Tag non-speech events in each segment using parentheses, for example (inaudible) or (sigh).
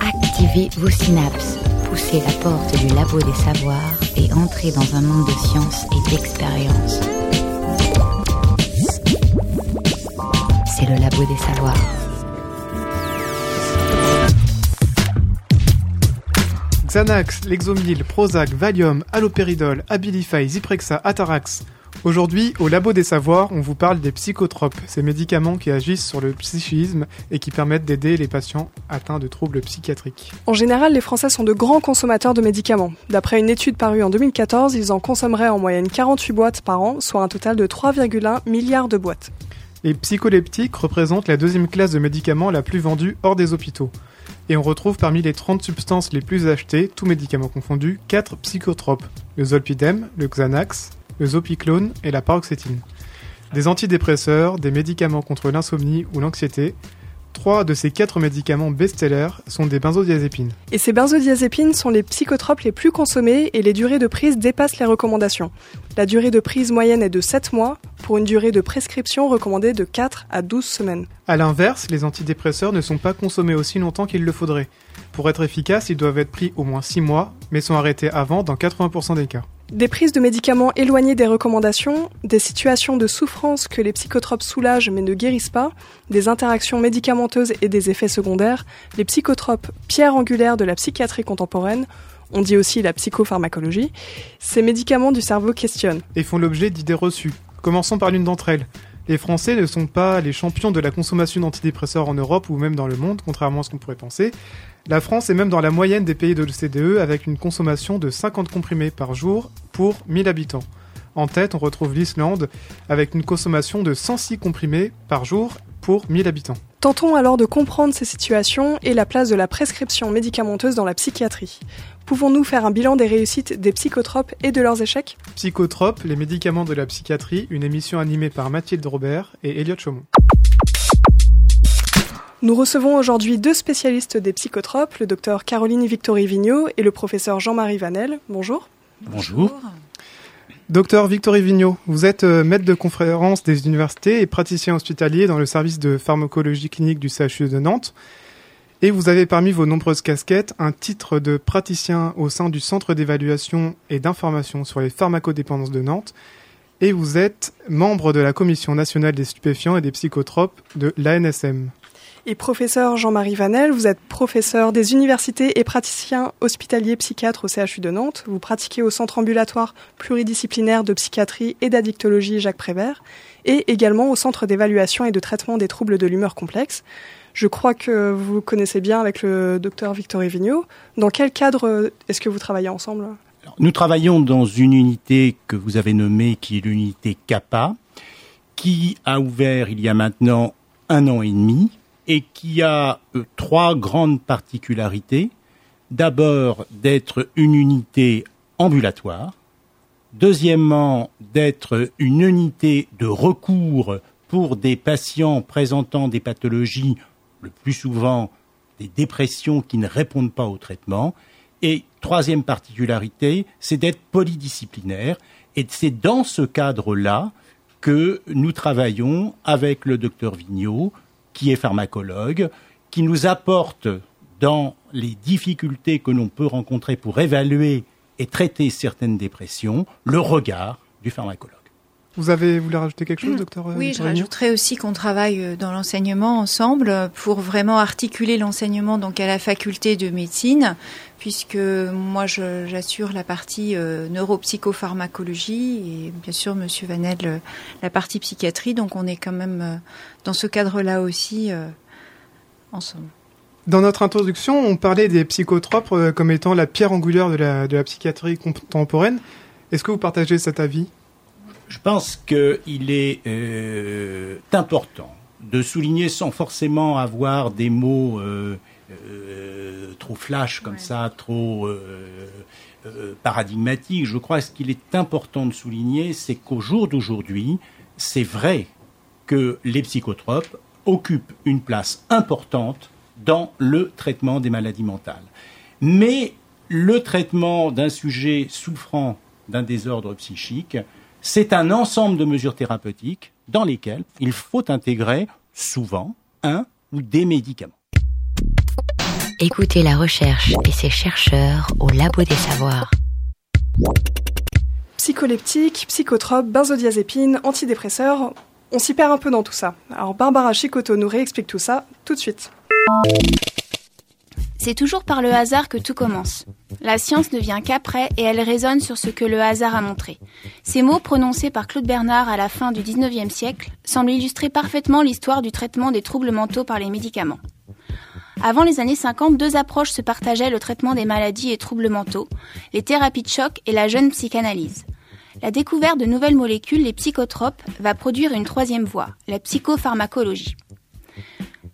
Activez vos synapses, poussez la porte du labo des savoirs et entrez dans un monde de science et d'expérience. C'est le labo des savoirs. Xanax, Lexomil, Prozac, Valium, Alloperidol, Abilify, Zyprexa, Atarax. Aujourd'hui, au Labo des Savoirs, on vous parle des psychotropes, ces médicaments qui agissent sur le psychisme et qui permettent d'aider les patients atteints de troubles psychiatriques. En général, les Français sont de grands consommateurs de médicaments. D'après une étude parue en 2014, ils en consommeraient en moyenne 48 boîtes par an, soit un total de 3,1 milliards de boîtes. Les psycholeptiques représentent la deuxième classe de médicaments la plus vendue hors des hôpitaux. Et on retrouve parmi les 30 substances les plus achetées, tous médicaments confondus, 4 psychotropes. Le zolpidem, le Xanax, le zopiclone et la paroxétine. Des antidépresseurs, des médicaments contre l'insomnie ou l'anxiété. Trois de ces quatre médicaments best-sellers sont des benzodiazépines. Et ces benzodiazépines sont les psychotropes les plus consommés et les durées de prise dépassent les recommandations. La durée de prise moyenne est de 7 mois pour une durée de prescription recommandée de 4 à 12 semaines. A l'inverse, les antidépresseurs ne sont pas consommés aussi longtemps qu'il le faudrait. Pour être efficaces, ils doivent être pris au moins 6 mois, mais sont arrêtés avant dans 80% des cas. Des prises de médicaments éloignées des recommandations, des situations de souffrance que les psychotropes soulagent mais ne guérissent pas, des interactions médicamenteuses et des effets secondaires, les psychotropes, pierre angulaire de la psychiatrie contemporaine, on dit aussi la psychopharmacologie, ces médicaments du cerveau questionnent. Et font l'objet d'idées reçues. Commençons par l'une d'entre elles. Les Français ne sont pas les champions de la consommation d'antidépresseurs en Europe ou même dans le monde, contrairement à ce qu'on pourrait penser. La France est même dans la moyenne des pays de l'OCDE avec une consommation de 50 comprimés par jour pour 1000 habitants. En tête, on retrouve l'Islande avec une consommation de 106 comprimés par jour pour 1000 habitants. Tentons alors de comprendre ces situations et la place de la prescription médicamenteuse dans la psychiatrie. Pouvons-nous faire un bilan des réussites des psychotropes et de leurs échecs? Psychotropes, les médicaments de la psychiatrie, une émission animée par Mathilde Robert et Elliot Chaumont. Nous recevons aujourd'hui deux spécialistes des psychotropes, le docteur Caroline Victory Vigneault et le professeur Jean-Marie Vanel. Bonjour. Bonjour. Docteur Victory Vigneault, vous êtes euh, maître de conférence des universités et praticien hospitalier dans le service de pharmacologie clinique du CHU de Nantes. Et vous avez parmi vos nombreuses casquettes un titre de praticien au sein du Centre d'évaluation et d'information sur les pharmacodépendances de Nantes. Et vous êtes membre de la Commission nationale des stupéfiants et des psychotropes de l'ANSM. Et professeur Jean-Marie Vanel, vous êtes professeur des universités et praticien hospitalier psychiatre au CHU de Nantes. Vous pratiquez au centre ambulatoire pluridisciplinaire de psychiatrie et d'addictologie Jacques Prévert et également au centre d'évaluation et de traitement des troubles de l'humeur complexe. Je crois que vous connaissez bien avec le docteur Victor Vigneault. Dans quel cadre est-ce que vous travaillez ensemble? Nous travaillons dans une unité que vous avez nommée qui est l'unité CAPA, qui a ouvert il y a maintenant un an et demi et qui a euh, trois grandes particularités. D'abord, d'être une unité ambulatoire. Deuxièmement, d'être une unité de recours pour des patients présentant des pathologies, le plus souvent des dépressions qui ne répondent pas au traitement. Et troisième particularité, c'est d'être polydisciplinaire. Et c'est dans ce cadre-là que nous travaillons avec le docteur Vigneault, qui est pharmacologue, qui nous apporte dans les difficultés que l'on peut rencontrer pour évaluer et traiter certaines dépressions, le regard du pharmacologue. Vous avez voulu rajouter quelque chose, mmh. docteur Oui, je rajouterais aussi qu'on travaille euh, dans l'enseignement ensemble pour vraiment articuler l'enseignement donc à la faculté de médecine, puisque moi j'assure la partie euh, neuropsychopharmacologie et bien sûr Monsieur Vanel euh, la partie psychiatrie. Donc on est quand même dans ce cadre-là aussi ensemble. Dans notre introduction, on parlait des psychotropes comme étant la pierre angulaire de la, de la psychiatrie contemporaine. Est-ce que vous partagez cet avis? Je pense qu'il est euh, important de souligner sans forcément avoir des mots euh, euh, trop flash comme ça, trop paradigmatiques. Je crois que ce qu'il est important de souligner, c'est qu'au jour d'aujourd'hui, c'est vrai que les psychotropes occupent une place importante dans le traitement des maladies mentales. Mais le traitement d'un sujet souffrant d'un désordre psychique C'est un ensemble de mesures thérapeutiques dans lesquelles il faut intégrer souvent un ou des médicaments. Écoutez la recherche et ses chercheurs au Labo des Savoirs. Psycholeptiques, psychotropes, benzodiazépines, antidépresseurs, on s'y perd un peu dans tout ça. Alors Barbara Chicoto nous réexplique tout ça tout de suite. C'est toujours par le hasard que tout commence. La science ne vient qu'après et elle résonne sur ce que le hasard a montré. Ces mots prononcés par Claude Bernard à la fin du 19e siècle semblent illustrer parfaitement l'histoire du traitement des troubles mentaux par les médicaments. Avant les années 50, deux approches se partageaient le traitement des maladies et troubles mentaux, les thérapies de choc et la jeune psychanalyse. La découverte de nouvelles molécules, les psychotropes, va produire une troisième voie, la psychopharmacologie.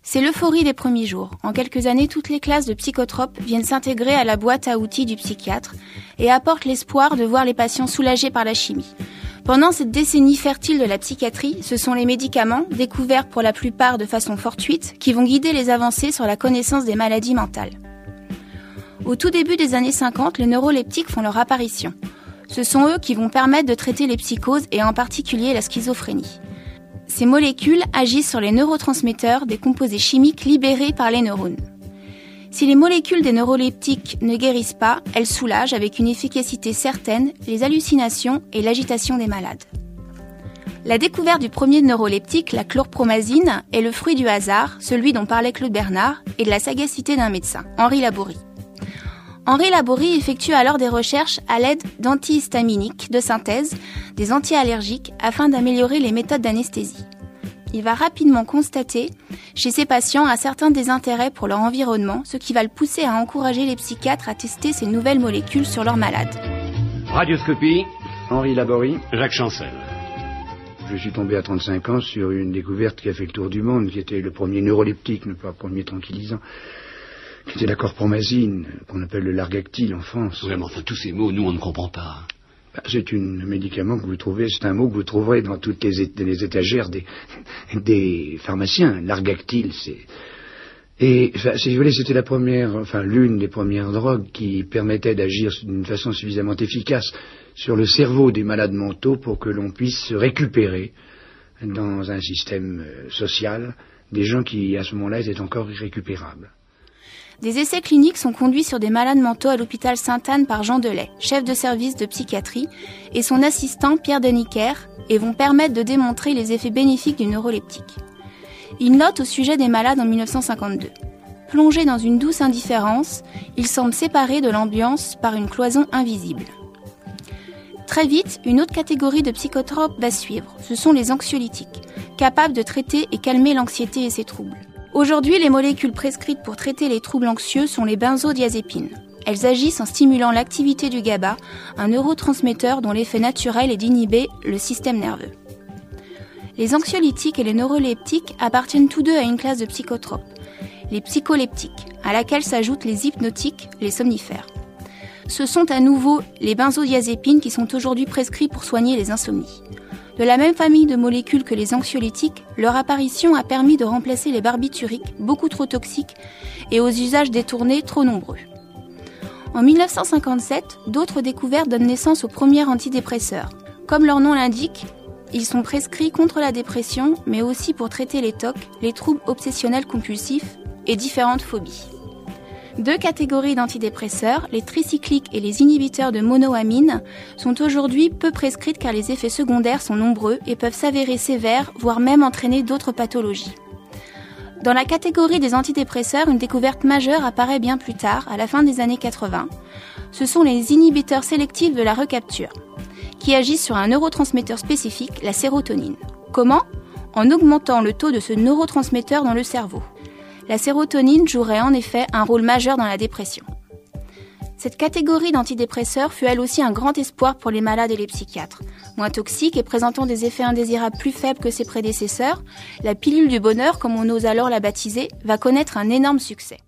C'est l'euphorie des premiers jours. En quelques années, toutes les classes de psychotropes viennent s'intégrer à la boîte à outils du psychiatre et apportent l'espoir de voir les patients soulagés par la chimie. Pendant cette décennie fertile de la psychiatrie, ce sont les médicaments, découverts pour la plupart de façon fortuite, qui vont guider les avancées sur la connaissance des maladies mentales. Au tout début des années 50, les neuroleptiques font leur apparition. Ce sont eux qui vont permettre de traiter les psychoses et en particulier la schizophrénie. Ces molécules agissent sur les neurotransmetteurs des composés chimiques libérés par les neurones. Si les molécules des neuroleptiques ne guérissent pas, elles soulagent avec une efficacité certaine les hallucinations et l'agitation des malades. La découverte du premier neuroleptique, la chlorpromazine, est le fruit du hasard, celui dont parlait Claude Bernard, et de la sagacité d'un médecin, Henri Laborie. Henri Laborie effectue alors des recherches à l'aide d'antihistaminiques de synthèse, des antiallergiques, afin d'améliorer les méthodes d'anesthésie il va rapidement constater chez ses patients un certain désintérêt pour leur environnement, ce qui va le pousser à encourager les psychiatres à tester ces nouvelles molécules sur leurs malades. Radioscopie, Henri Laborie, Jacques Chancel. Je suis tombé à 35 ans sur une découverte qui a fait le tour du monde, qui était le premier neuroleptique, ne pas le premier tranquillisant, qui était la corpromazine, qu'on appelle le largactile en France. Vraiment, enfin, tous ces mots, nous, on ne comprend pas. Bah, c'est un médicament que vous trouvez, c'est un mot que vous trouverez dans toutes les, étagères des, des pharmaciens. L'argactyle, c'est... Et si vous voulez, c'était la première, enfin l'une des premières drogues qui permettait d'agir d'une façon suffisamment efficace sur le cerveau des malades mentaux pour que l'on puisse se récupérer dans un système euh, social des gens qui à ce moment-là étaient encore irrécupérables. Des essais cliniques sont conduits sur des malades mentaux à l'hôpital Sainte-Anne par Jean Delay, chef de service de psychiatrie, et son assistant Pierre Deniker, et vont permettre de démontrer les effets bénéfiques du neuroleptique. Il note au sujet des malades en 1952. Plongés dans une douce indifférence, ils semblent séparés de l'ambiance par une cloison invisible. Très vite, une autre catégorie de psychotropes va suivre, ce sont les anxiolytiques, capables de traiter et calmer l'anxiété et ses troubles. Aujourd'hui, les molécules prescrites pour traiter les troubles anxieux sont les benzodiazépines. Elles agissent en stimulant l'activité du GABA, un neurotransmetteur dont l'effet naturel est d'inhiber le système nerveux. Les anxiolytiques et les neuroleptiques appartiennent tous deux à une classe de psychotropes, les psycholeptiques, à laquelle s'ajoutent les hypnotiques, les somnifères. Ce sont à nouveau les benzodiazépines qui sont aujourd'hui prescrits pour soigner les insomnies. De la même famille de molécules que les anxiolytiques, leur apparition a permis de remplacer les barbituriques, beaucoup trop toxiques, et aux usages détournés trop nombreux. En 1957, d'autres découvertes donnent naissance aux premiers antidépresseurs. Comme leur nom l'indique, ils sont prescrits contre la dépression, mais aussi pour traiter les TOC, les troubles obsessionnels compulsifs et différentes phobies. Deux catégories d'antidépresseurs, les tricycliques et les inhibiteurs de monoamine, sont aujourd'hui peu prescrites car les effets secondaires sont nombreux et peuvent s'avérer sévères, voire même entraîner d'autres pathologies. Dans la catégorie des antidépresseurs, une découverte majeure apparaît bien plus tard, à la fin des années 80. Ce sont les inhibiteurs sélectifs de la recapture, qui agissent sur un neurotransmetteur spécifique, la sérotonine. Comment? En augmentant le taux de ce neurotransmetteur dans le cerveau la sérotonine jouerait en effet un rôle majeur dans la dépression. Cette catégorie d'antidépresseurs fut elle aussi un grand espoir pour les malades et les psychiatres. Moins toxique et présentant des effets indésirables plus faibles que ses prédécesseurs, la pilule du bonheur, comme on ose alors la baptiser, va connaître un énorme succès.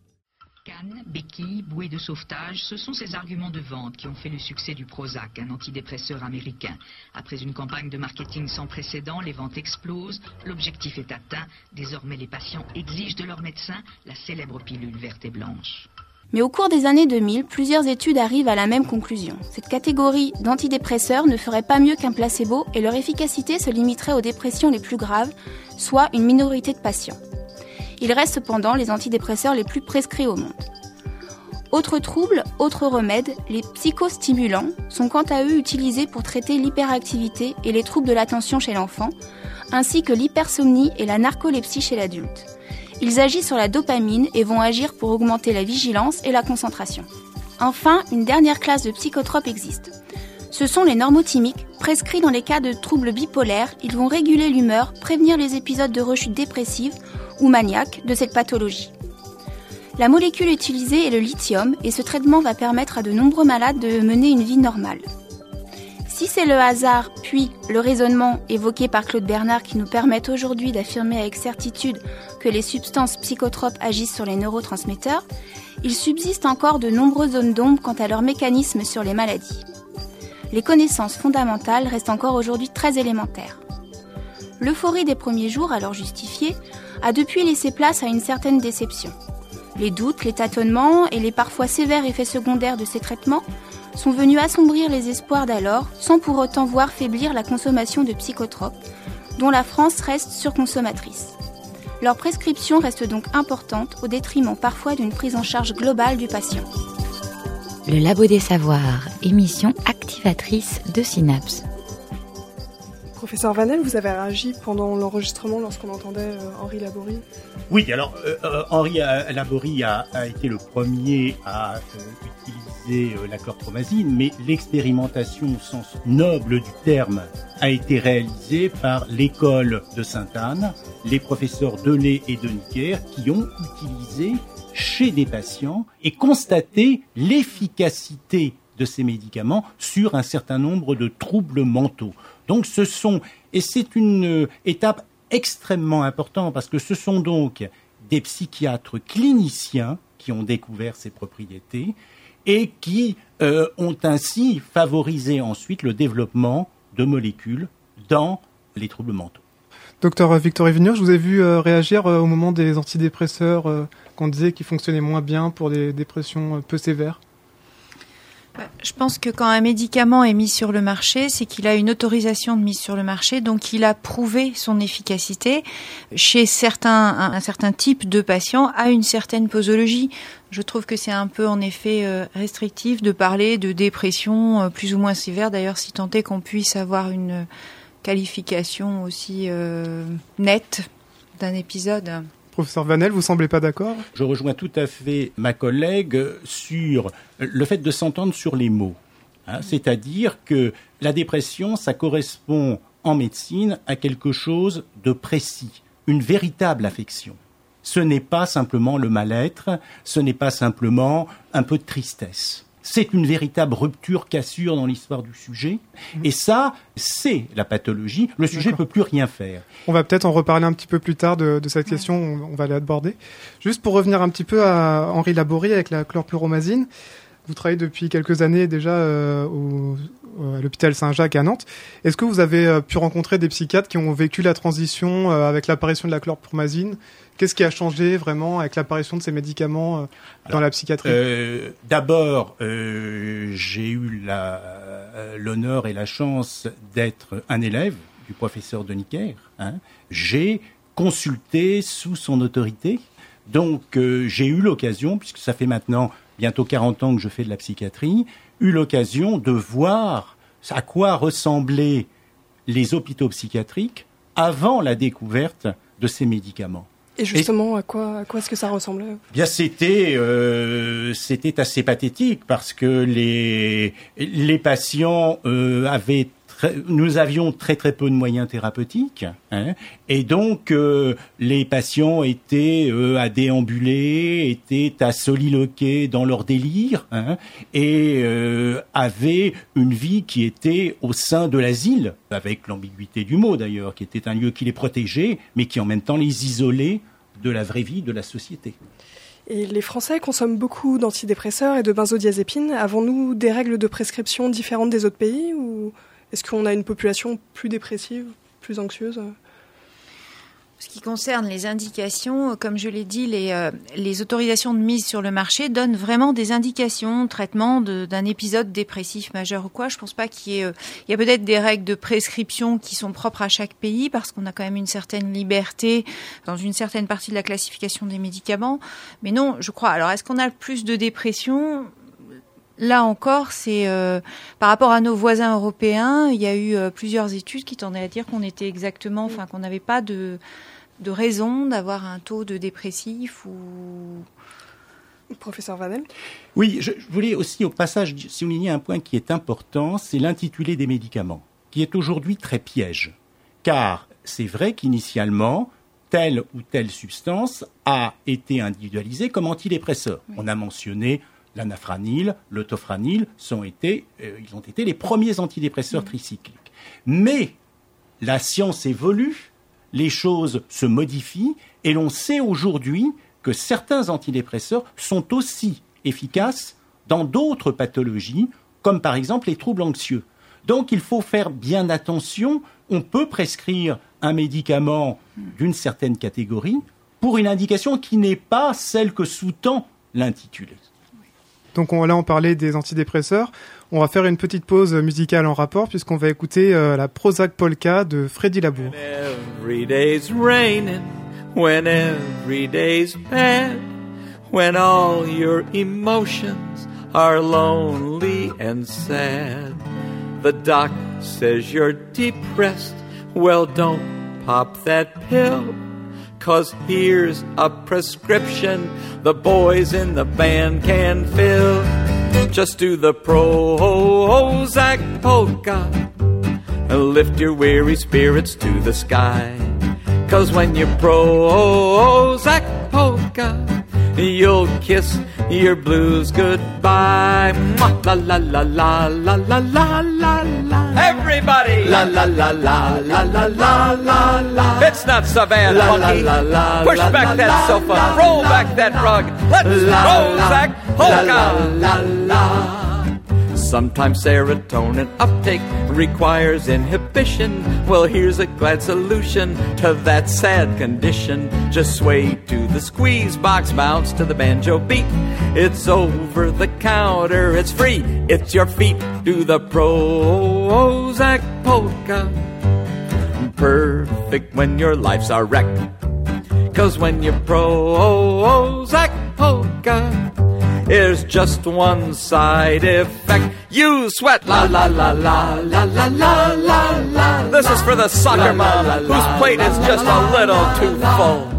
Béquilles, bouées de sauvetage, ce sont ces arguments de vente qui ont fait le succès du Prozac, un antidépresseur américain. Après une campagne de marketing sans précédent, les ventes explosent, l'objectif est atteint. Désormais, les patients exigent de leur médecin la célèbre pilule verte et blanche. Mais au cours des années 2000, plusieurs études arrivent à la même conclusion. Cette catégorie d'antidépresseurs ne ferait pas mieux qu'un placebo et leur efficacité se limiterait aux dépressions les plus graves, soit une minorité de patients. Il reste cependant les antidépresseurs les plus prescrits au monde. Autre trouble, autre remède, les psychostimulants sont quant à eux utilisés pour traiter l'hyperactivité et les troubles de l'attention chez l'enfant, ainsi que l'hypersomnie et la narcolepsie chez l'adulte. Ils agissent sur la dopamine et vont agir pour augmenter la vigilance et la concentration. Enfin, une dernière classe de psychotropes existe. Ce sont les normotimiques, prescrits dans les cas de troubles bipolaires. Ils vont réguler l'humeur, prévenir les épisodes de rechute dépressive ou maniaque de cette pathologie. La molécule utilisée est le lithium et ce traitement va permettre à de nombreux malades de mener une vie normale. Si c'est le hasard, puis le raisonnement évoqué par Claude Bernard qui nous permettent aujourd'hui d'affirmer avec certitude que les substances psychotropes agissent sur les neurotransmetteurs, il subsiste encore de nombreuses zones d'ombre quant à leur mécanisme sur les maladies. Les connaissances fondamentales restent encore aujourd'hui très élémentaires. L'euphorie des premiers jours, alors justifiée, a depuis laissé place à une certaine déception. Les doutes, les tâtonnements et les parfois sévères effets secondaires de ces traitements sont venus assombrir les espoirs d'alors sans pour autant voir faiblir la consommation de psychotropes, dont la France reste surconsommatrice. Leur prescription reste donc importante au détriment parfois d'une prise en charge globale du patient. Le Labo des Savoirs, émission activatrice de Synapse. Professeur Vanel, vous avez réagi pendant l'enregistrement lorsqu'on entendait euh, Henri Laborie? Oui, alors euh, euh, Henri Laborie a, été le premier à utiliser la chlorpromazine, mais l'expérimentation au sens noble du terme a été réalisée par l'école de Sainte-Anne, les professeurs Delay et Deniker, qui ont utilisé chez des patients et constaté l'efficacité de ces médicaments sur un certain nombre de troubles mentaux. Donc ce sont, et c'est une euh, étape extrêmement importante parce que ce sont donc des psychiatres cliniciens qui ont découvert ces propriétés et qui euh, ont ainsi favorisé ensuite le développement de molécules dans les troubles mentaux. Docteur Victor Vigneur, je vous ai vu euh, réagir au moment des antidépresseurs qu'on disait qu'ils fonctionnaient moins bien pour des dépressions peu sévères. Bah, je pense que quand un médicament est mis sur le marché, c'est qu'il a une autorisation de mise sur le marché, donc il a prouvé son efficacité chez certains, un, certain type de patients à une certaine posologie. Je trouve que c'est un peu en effet euh, restrictif de parler de dépression euh, plus ou moins sévère. D'ailleurs, si tant est qu'on puisse avoir une qualification aussi euh, nette d'un épisode. Professeur Vanel, vous semblez pas d'accord? Je rejoins tout à fait ma collègue sur le fait de s'entendre sur les mots. Hein. C'est-à-dire que la dépression, ça correspond en médecine à quelque chose de précis, une véritable affection. Ce n'est pas simplement le mal-être, ce n'est pas simplement un peu de tristesse. C'est une véritable rupture, cassure dans l'histoire du sujet. Et ça, c'est la pathologie. Le sujet ne peut plus rien faire. On va peut-être en reparler un petit peu plus tard de, cette question. On, va l'aborder. Juste pour revenir un petit peu à Henri Laborie avec la chlorpluromazine. Vous travaillez depuis quelques années déjà euh, au, à l'hôpital Saint-Jacques à Nantes. Est-ce que vous avez euh, pu rencontrer des psychiatres qui ont vécu la transition euh, avec l'apparition de la chlorpromazine? Qu'est-ce qui a changé vraiment avec l'apparition de ces médicaments dans la psychiatrie? D'abord, j'ai eu l'honneur et la chance d'être un élève du professeur de Hein. J'ai consulté sous son autorité. Donc j'ai eu l'occasion, puisque ça fait maintenant bientôt 40 ans que je fais de la psychiatrie, eu l'occasion de voir à quoi ressemblaient les hôpitaux psychiatriques avant la découverte de ces médicaments. Et justement, à quoi, à quoi est-ce que ça ressemblait Bien, c'était euh, c'était assez pathétique parce que les les patients euh, avaient nous avions très très peu de moyens thérapeutiques, hein, et donc euh, les patients étaient euh, à déambuler, étaient à soliloquer dans leur délire, hein, et euh, avaient une vie qui était au sein de l'asile, avec l'ambiguïté du mot d'ailleurs, qui était un lieu qui les protégeait, mais qui en même temps les isolait de la vraie vie de la société. Et les Français consomment beaucoup d'antidépresseurs et de benzodiazépines. Avons-nous des règles de prescription différentes des autres pays ou est-ce qu'on a une population plus dépressive, plus anxieuse? Ce qui concerne les indications, comme je l'ai dit, les, euh, les autorisations de mise sur le marché donnent vraiment des indications, traitement d'un épisode dépressif majeur ou quoi. Je pense pas qu'il y ait, euh, il y a peut-être des règles de prescription qui sont propres à chaque pays parce qu'on a quand même une certaine liberté dans une certaine partie de la classification des médicaments. Mais non, je crois. Alors, est-ce qu'on a plus de dépression? Là encore, c'est euh, par rapport à nos voisins européens, il y a eu plusieurs études qui tendaient à dire qu'on était exactement, enfin qu'on n'avait pas de de raison d'avoir un taux de dépressif ou Professeur Vanel Oui, je voulais aussi au passage souligner un point qui est important, c'est l'intitulé des médicaments, qui est aujourd'hui très piège. Car c'est vrai qu'initialement, telle ou telle substance a été individualisée comme antidépresseur. On a mentionné l'anafranil, le tofranil, sont été, euh, ils ont été les premiers antidépresseurs tricycliques. Mais la science évolue les choses se modifient et l'on sait aujourd'hui que certains antidépresseurs sont aussi efficaces dans d'autres pathologies, comme par exemple les troubles anxieux. Donc il faut faire bien attention. On peut prescrire un médicament d'une certaine catégorie pour une indication qui n'est pas celle que sous-tend l'intitulé. Donc on, là on parlait des antidépresseurs. On va faire une petite pause musicale en rapport puisqu'on va écouter euh, la Prozac Polka de Freddy Labour. Every day's raining, when every day's bad, when all your emotions are lonely and sad. The doc says you're depressed, well don't pop that pill. Cause here's a prescription the boys in the band can fill. Just do the Prozac polka and lift your weary spirits to the sky. Cause when you Prozac polka, you'll kiss your blues goodbye. La la la la la la la la la. Everybody! La la la la la la la la la. It's not so bad, la, monkey. La, la, la, Push la, back la, that la, sofa, la, roll la, back that rug. Let's Prozac polka! La la la. Sometimes serotonin uptake requires inhibition. Well, here's a glad solution to that sad condition. Just sway to the squeeze box, bounce to the banjo beat. It's over the counter, it's free, it's your feet. Do the Prozac polka. Perfect when your life's a wreck. Cause when you Prozac polka, there's just one side effect. You sweat. La la la la la la la la la. This is for the soccer mom whose plate is just a little too full.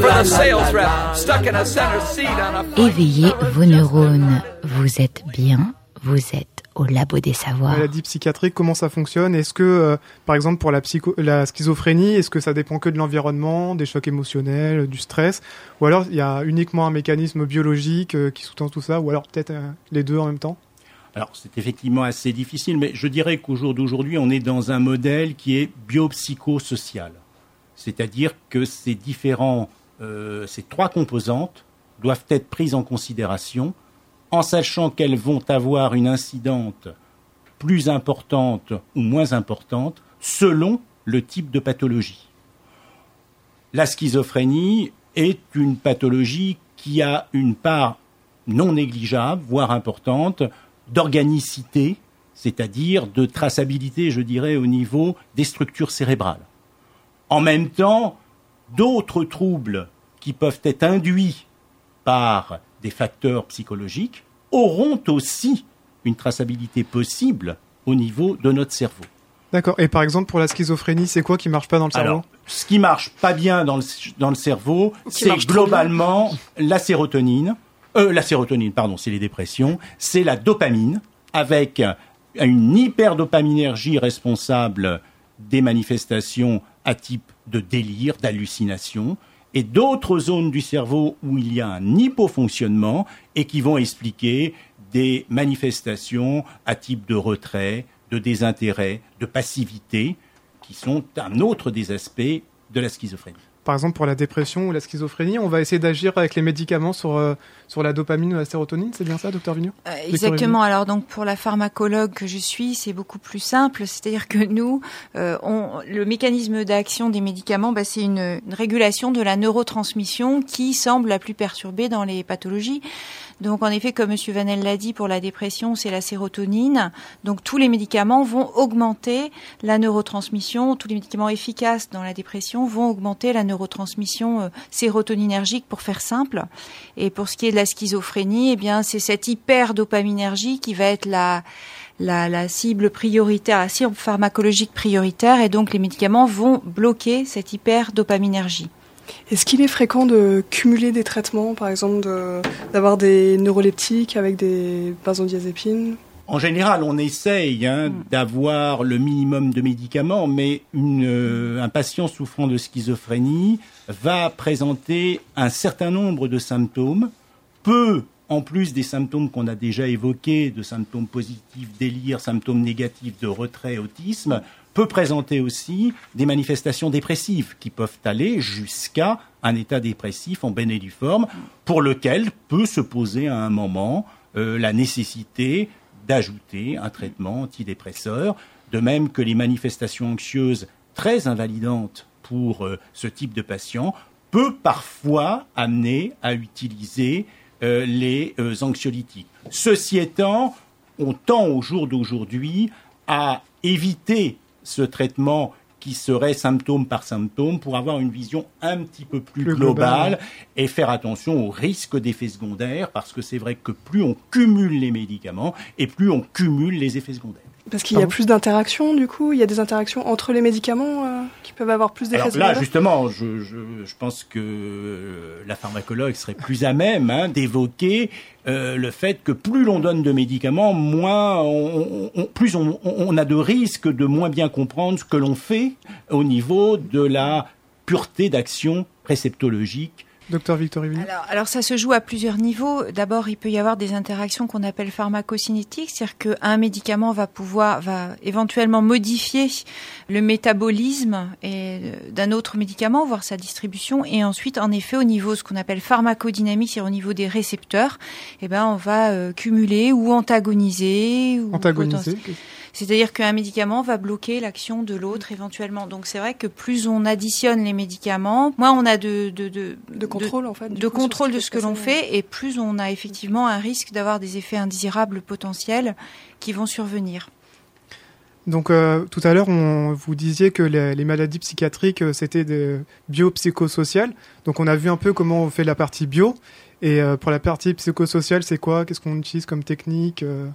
For the sales rep stuck in a center seat on a. Éveillez vos neurones. Vous êtes bien. Vous êtes au labo des savoirs. Maladie psychiatrique, comment ça fonctionne Est-ce que, euh, par exemple, pour la, psycho la schizophrénie, est-ce que ça dépend que de l'environnement, des chocs émotionnels, du stress Ou alors il y a uniquement un mécanisme biologique euh, qui sous-tend tout ça Ou alors peut-être euh, les deux en même temps alors c'est effectivement assez difficile, mais je dirais qu'au jour d'aujourd'hui, on est dans un modèle qui est biopsychosocial. C'est-à-dire que ces différents, ces trois composantes doivent être prises en considération en sachant qu'elles vont avoir une incidente plus importante ou moins importante selon le type de pathologie. La schizophrénie est une pathologie qui a une part non négligeable, voire importante, d'organicité, c'est-à-dire de traçabilité, je dirais, au niveau des structures cérébrales. En même temps, d'autres troubles qui peuvent être induits par des facteurs psychologiques auront aussi une traçabilité possible au niveau de notre cerveau. D'accord. Et par exemple, pour la schizophrénie, c'est quoi qui marche pas dans le cerveau? Alors, ce qui marche pas bien dans le, dans le cerveau, c'est globalement la sérotonine. Euh, la sérotonine, pardon, c'est les dépressions. C'est la dopamine, avec une hyperdopaminergie responsable des manifestations à type de délire, d'hallucination et d'autres zones du cerveau où il y a un hypofonctionnement et qui vont expliquer des manifestations à type de retrait, de désintérêt, de passivité, qui sont un autre des aspects de la schizophrénie. Par exemple pour la dépression ou la schizophrénie, on va essayer d'agir avec les médicaments sur, euh, sur la dopamine ou la sérotonine, c'est bien ça, docteur Vigneault? Euh, Exactement. Alors donc pour la pharmacologue que je suis, c'est beaucoup plus simple. C'est-à-dire que nous, euh, on, le mécanisme d'action des médicaments, bah, c'est une, une, régulation de la neurotransmission qui semble la plus perturbée dans les pathologies. Donc en effet, comme Monsieur Vanel l'a dit, pour la dépression, c'est la sérotonine. Donc tous les médicaments vont augmenter la neurotransmission. Tous les médicaments efficaces dans la dépression vont augmenter la neurotransmission euh, sérotoninergique, pour faire simple. Et pour ce qui est de la schizophrénie, eh bien c'est cette hyperdopaminergie qui va être la la, la, cible prioritaire, la cible pharmacologique prioritaire, et donc les médicaments vont bloquer cette hyperdopaminergie. Est-ce qu'il est fréquent de cumuler des traitements, par exemple d'avoir des neuroleptiques avec des benzodiazépines? En général, on essaye hein, mm. d'avoir le minimum de médicaments, mais une, euh, un patient souffrant de schizophrénie va présenter un certain nombre de symptômes, peu en plus des symptômes qu'on a déjà évoqués, de symptômes positifs, délire, symptômes négatifs de retrait, autisme, peut présenter aussi des manifestations dépressives qui peuvent aller jusqu'à un état dépressif en bénéliforme pour lequel peut se poser à un moment euh, la nécessité d'ajouter un traitement antidépresseur, de même que les manifestations anxieuses très invalidantes pour euh, ce type de patient peut parfois amener à utiliser euh, les anxiolytiques. Ceci étant, on tend au jour d'aujourd'hui à éviter ce traitement qui serait symptôme par symptôme pour avoir une vision un petit peu plus, globale, et faire attention aux risques d'effets secondaires parce que c'est vrai que plus on cumule les médicaments et plus on cumule les effets secondaires. Parce qu'il y a plus d'interactions, du coup, il y a des interactions entre les médicaments euh, qui peuvent avoir plus d'effets Là, justement, je, je, je, pense que euh, la pharmacologue serait plus à même hein, d'évoquer euh, le fait que plus l'on donne de médicaments, moins on, on, plus on, on, a de risques de moins bien comprendre ce que l'on fait au niveau de la pureté d'action réceptologique Docteur Victor alors, alors, ça se joue à plusieurs niveaux. D'abord, il peut y avoir des interactions qu'on appelle pharmacocinétiques, c'est-à-dire qu'un médicament va pouvoir, va éventuellement modifier le métabolisme d'un autre médicament, voire sa distribution, et ensuite, en effet, au niveau ce qu'on appelle pharmacodynamique, c'est-à-dire au niveau des récepteurs, eh ben, on va euh, cumuler ou antagoniser. Ou antagoniser. C'est-à-dire qu'un médicament va bloquer l'action de l'autre éventuellement. Donc c'est vrai que plus on additionne les médicaments, moins on a de de, de, de contrôle en fait, de contrôle de ce que l'on fait, et plus on a effectivement un risque d'avoir des effets indésirables potentiels qui vont survenir. Donc euh, tout à l'heure, on vous disiez que les, les maladies psychiatriques euh, c'était des biopsychosociales. Donc on a vu un peu comment on fait la partie bio. Et euh, pour la partie psychosociale, c'est quoi? Qu'est-ce qu'on utilise comme technique euh?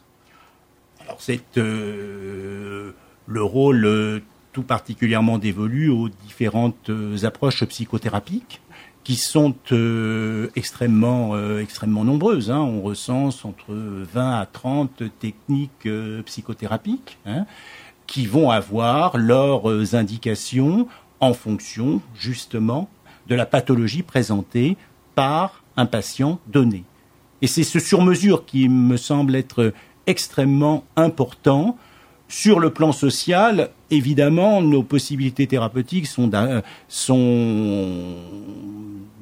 C'est euh, le rôle euh, tout particulièrement dévolu aux différentes euh, approches psychothérapiques qui sont extrêmement extrêmement nombreuses. Hein. On recense entre 20 à 30 techniques psychothérapiques hein, qui vont avoir leurs indications en fonction justement de la pathologie présentée par un patient donné. Et c'est ce sur-mesure qui me semble être extrêmement important. Sur le plan social, évidemment, nos possibilités thérapeutiques sont,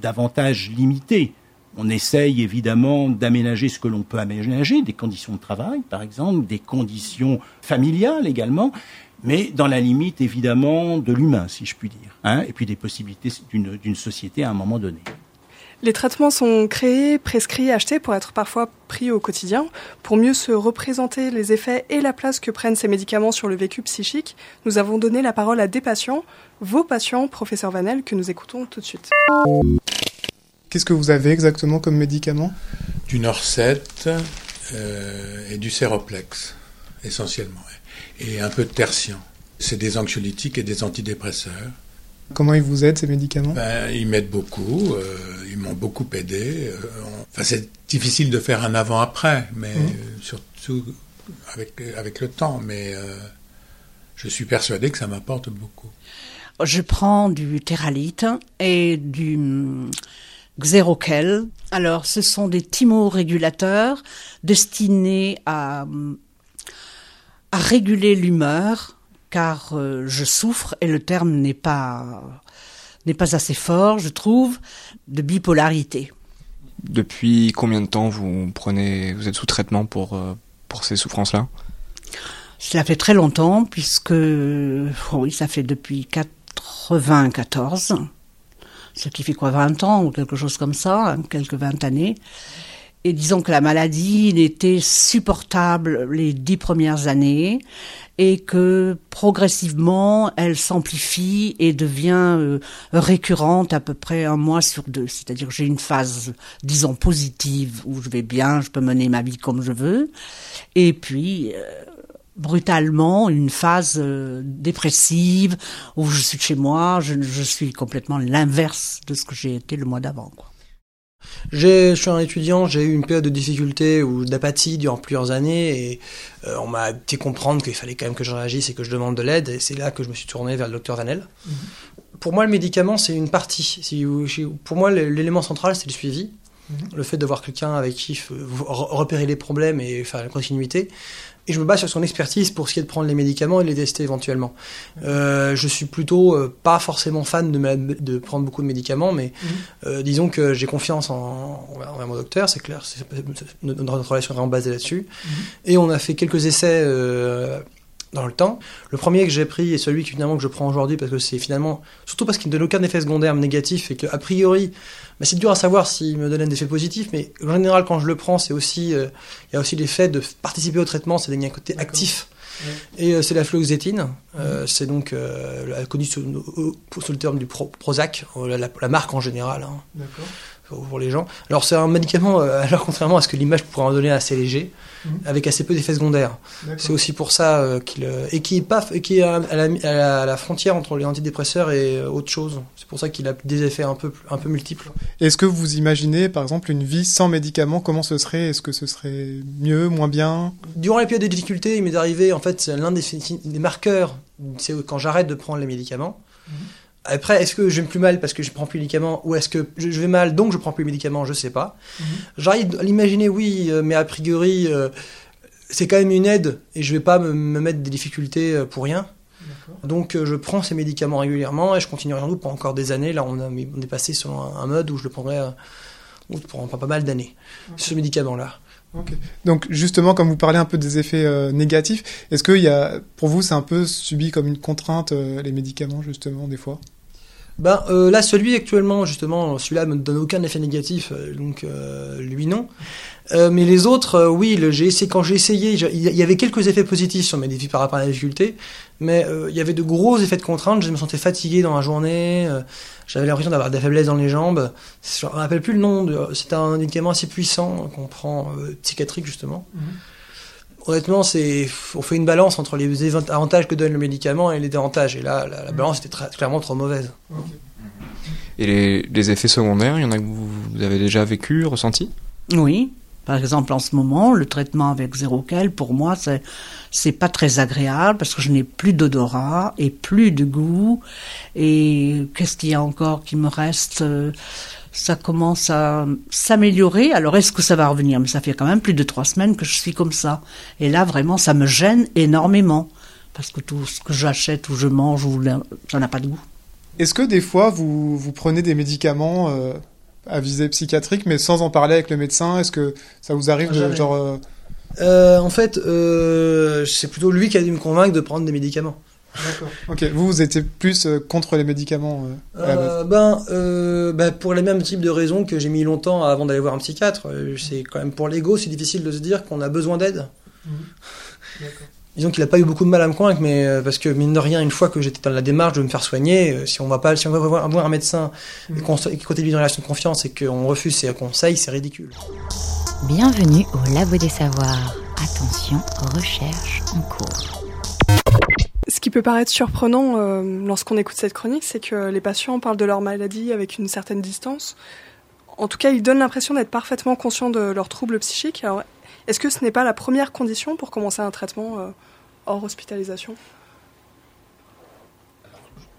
davantage limitées. On essaye évidemment d'aménager ce que l'on peut aménager, des conditions de travail par exemple, des conditions familiales également, mais dans la limite évidemment de l'humain, si je puis dire, hein, et puis des possibilités d'une société à un moment donné. Les traitements sont créés, prescrits, achetés pour être parfois pris au quotidien. Pour mieux se représenter les effets et la place que prennent ces médicaments sur le vécu psychique, nous avons donné la parole à des patients, vos patients, professeur Vanel, que nous écoutons tout de suite. Qu'est-ce que vous avez exactement comme médicament? Du Norset euh, et du Séroplex, essentiellement, et un peu de Tertian. C'est des anxiolytiques et des antidépresseurs. Comment ils vous aident ces médicaments ben, Ils m'aident beaucoup, euh, ils m'ont beaucoup aidé. Euh, enfin, c'est difficile de faire un avant-après, mais mmh. surtout avec, avec le temps, mais euh, je suis persuadé que ça m'apporte beaucoup. Je prends du Teralite et du Xeroquel. Alors, ce sont des thymorégulateurs destinés à, à réguler l'humeur car euh, je souffre et le terme n'est pas n'est pas assez fort, je trouve, de bipolarité. Depuis combien de temps vous prenez, vous êtes sous traitement pour, euh, pour ces souffrances-là? Cela fait très longtemps, puisque, oui, ça fait depuis 94, ce qui fait quoi, 20 ans ou quelque chose comme ça, hein, quelques 20 années. Et disons que la maladie n'était supportable les dix premières années et que progressivement elle s'amplifie et devient euh, récurrente à peu près un mois sur deux. C'est-à-dire j'ai une phase, disons, positive où je vais bien, je peux mener ma vie comme je veux. Et puis, euh, brutalement une phase euh, dépressive où je suis chez moi, je, je suis complètement l'inverse de ce que j'ai été le mois d'avant. Quoi. Je suis un étudiant, j'ai eu une période de difficulté ou d'apathie durant plusieurs années et euh, on m'a fait comprendre qu'il fallait quand même que je réagisse et que je demande de l'aide et c'est là que je me suis tourné vers le docteur Vanel. Mm -hmm. Pour moi, le médicament, c'est une partie. Pour moi, l'élément central, c'est le suivi. Mm -hmm. Le fait de voir quelqu'un avec qui repérer les problèmes et faire la continuité et je me base sur son expertise pour ce qui est de prendre les médicaments et de les tester éventuellement. Euh, je suis plutôt euh, pas forcément fan de, de, prendre beaucoup de médicaments, mais mmh. euh, disons que j'ai confiance en, envers mon docteur, c'est clair, notre, notre, relation est vraiment basée là-dessus. Mmh. Et on a fait quelques essais euh, dans le temps. Le premier que j'ai pris est celui que finalement que je prends aujourd'hui parce que c'est finalement, surtout parce qu'il ne donne aucun effet secondaire négatif et que a priori, bah, c'est dur à savoir s'il me donne un effet positif, mais en général quand je le prends, c'est aussi, euh, il y a aussi l'effet de participer au traitement, c'est d'un côté actif. Ouais. Et euh, c'est la fluoxétine, euh, c'est donc euh, connu sous, sous, le terme du pro, Prozac, la, la, la, marque en général. Hein. D'accord pour les gens. Alors c'est un médicament, euh, (laughs) alors contrairement à ce que l'image pourrait en donner, assez léger, mmh. avec assez peu d'effets secondaires. C'est aussi pour ça euh, qu'il et qui est pas, qui est à la, à, la, à la, frontière entre les antidépresseurs et euh, autre chose. C'est pour ça qu'il a des effets un peu un peu multiples. Est-ce que vous imaginez, par exemple, une vie sans médicaments Comment ce serait? Est-ce que ce serait mieux, moins bien? Durant les périodes de difficulté, il m'est arrivé, en fait, l'un des, des marqueurs, c'est quand j'arrête de prendre les médicaments. Mmh. Après, est-ce que je vais plus mal parce que je prends plus de médicaments ou est-ce que je vais mal donc je prends plus de médicaments Je sais pas. Mm -hmm. J'arrive à l'imaginer, oui, mais a priori, euh, c'est quand même une aide et je vais pas me, me mettre des difficultés euh, pour rien. Donc euh, je prends ces médicaments régulièrement et je continuerai sans doute pendant encore des années. Là, on, a, on est passé sur un, un, mode où je le prendrai euh, pendant pas mal d'années, okay. ce médicament-là. Okay. Donc justement, comme vous parlez un peu des effets euh, négatifs, est-ce que y a, pour vous, c'est un peu subi comme une contrainte euh, les médicaments justement des fois? Ben euh, là, celui actuellement, justement, celui-là me donne aucun effet négatif, euh, donc euh, lui non. Euh, mais les autres, oui, j'ai essayé, quand j'ai essayé, il y avait quelques effets positifs sur mes défis par rapport à la difficulté, mais il y avait de gros effets de contrainte. Je me sentais fatigué dans la journée, j'avais l'impression d'avoir des faiblesses dans les jambes. Je ne rappelle plus le nom. C'est un médicament assez puissant qu'on prend psychiatrique justement. -hmm honnêtement, c'est, on fait une balance entre les avantages que donne le médicament et les désavantages. Et là, la, la balance était très, clairement trop mauvaise. Okay. Et les, les, effets secondaires, il y en a que vous, vous avez déjà vécu, ressenti? Oui. Par exemple, en ce moment, le traitement avec Zéroquel, pour moi, c'est, c'est pas très agréable parce que je n'ai plus d'odorat et plus de goût. Et qu'est-ce qu'il y a encore qui me reste? Euh, ça commence à s'améliorer. Alors est-ce que ça va revenir? Mais ça fait quand même plus de trois semaines que je suis comme ça. Et là, vraiment, ça me gêne énormément. Parce que tout ce que j'achète ou je mange, ou ça n'a pas de goût. Est-ce que des fois, vous, vous prenez des médicaments euh, à visée psychiatrique, mais sans en parler avec le médecin? Est-ce que ça vous arrive de genre... Euh... Euh, en fait, c'est plutôt lui qui a dû me convaincre de prendre des médicaments. D'accord. Ok. Vous, vous étiez plus euh, contre les médicaments euh, euh, Ben, euh, ben, pour les mêmes types de raisons que j'ai mis longtemps avant d'aller voir un psychiatre. C'est quand même pour l'ego, c'est difficile de se dire qu'on a besoin d'aide. Mmh. Disons qu'il n'a pas eu beaucoup de mal à me convaincre, mais parce que mine de rien, une fois que j'étais dans la démarche de me faire soigner, si on va pas, si on va voir, voir un médecin mmh. et qu'on continue une relation de confiance et qu'on refuse ses conseils, c'est ridicule. Bienvenue au Labo des Savoirs. Attention, recherche en cours. Ce qui peut paraître surprenant euh, lorsqu'on écoute cette chronique, c'est que les patients parlent de leur maladie avec une certaine distance. En tout cas, ils donnent l'impression d'être parfaitement conscients de leurs troubles psychiques. Alors, est-ce que ce n'est pas la première condition pour commencer un traitement euh, hors hospitalisation?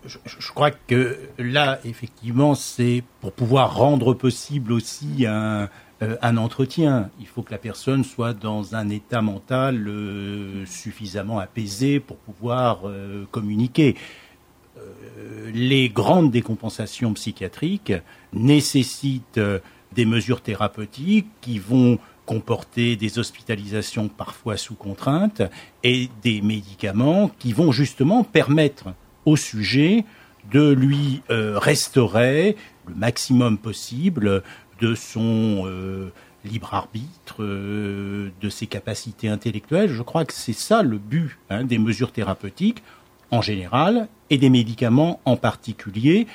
Je, je, crois que là, effectivement, c'est pour pouvoir rendre possible aussi un, un entretien. Il faut que la personne soit dans un état mental euh, suffisamment apaisé pour pouvoir euh, communiquer. les grandes décompensations psychiatriques nécessitent euh, des mesures thérapeutiques qui vont comporter des hospitalisations parfois sous contrainte et des médicaments qui vont justement permettre au sujet de lui euh, restaurer le maximum possible de son euh, libre arbitre, euh, de ses capacités intellectuelles. Je crois que c'est ça le but hein, des mesures thérapeutiques en général et des médicaments en particulier.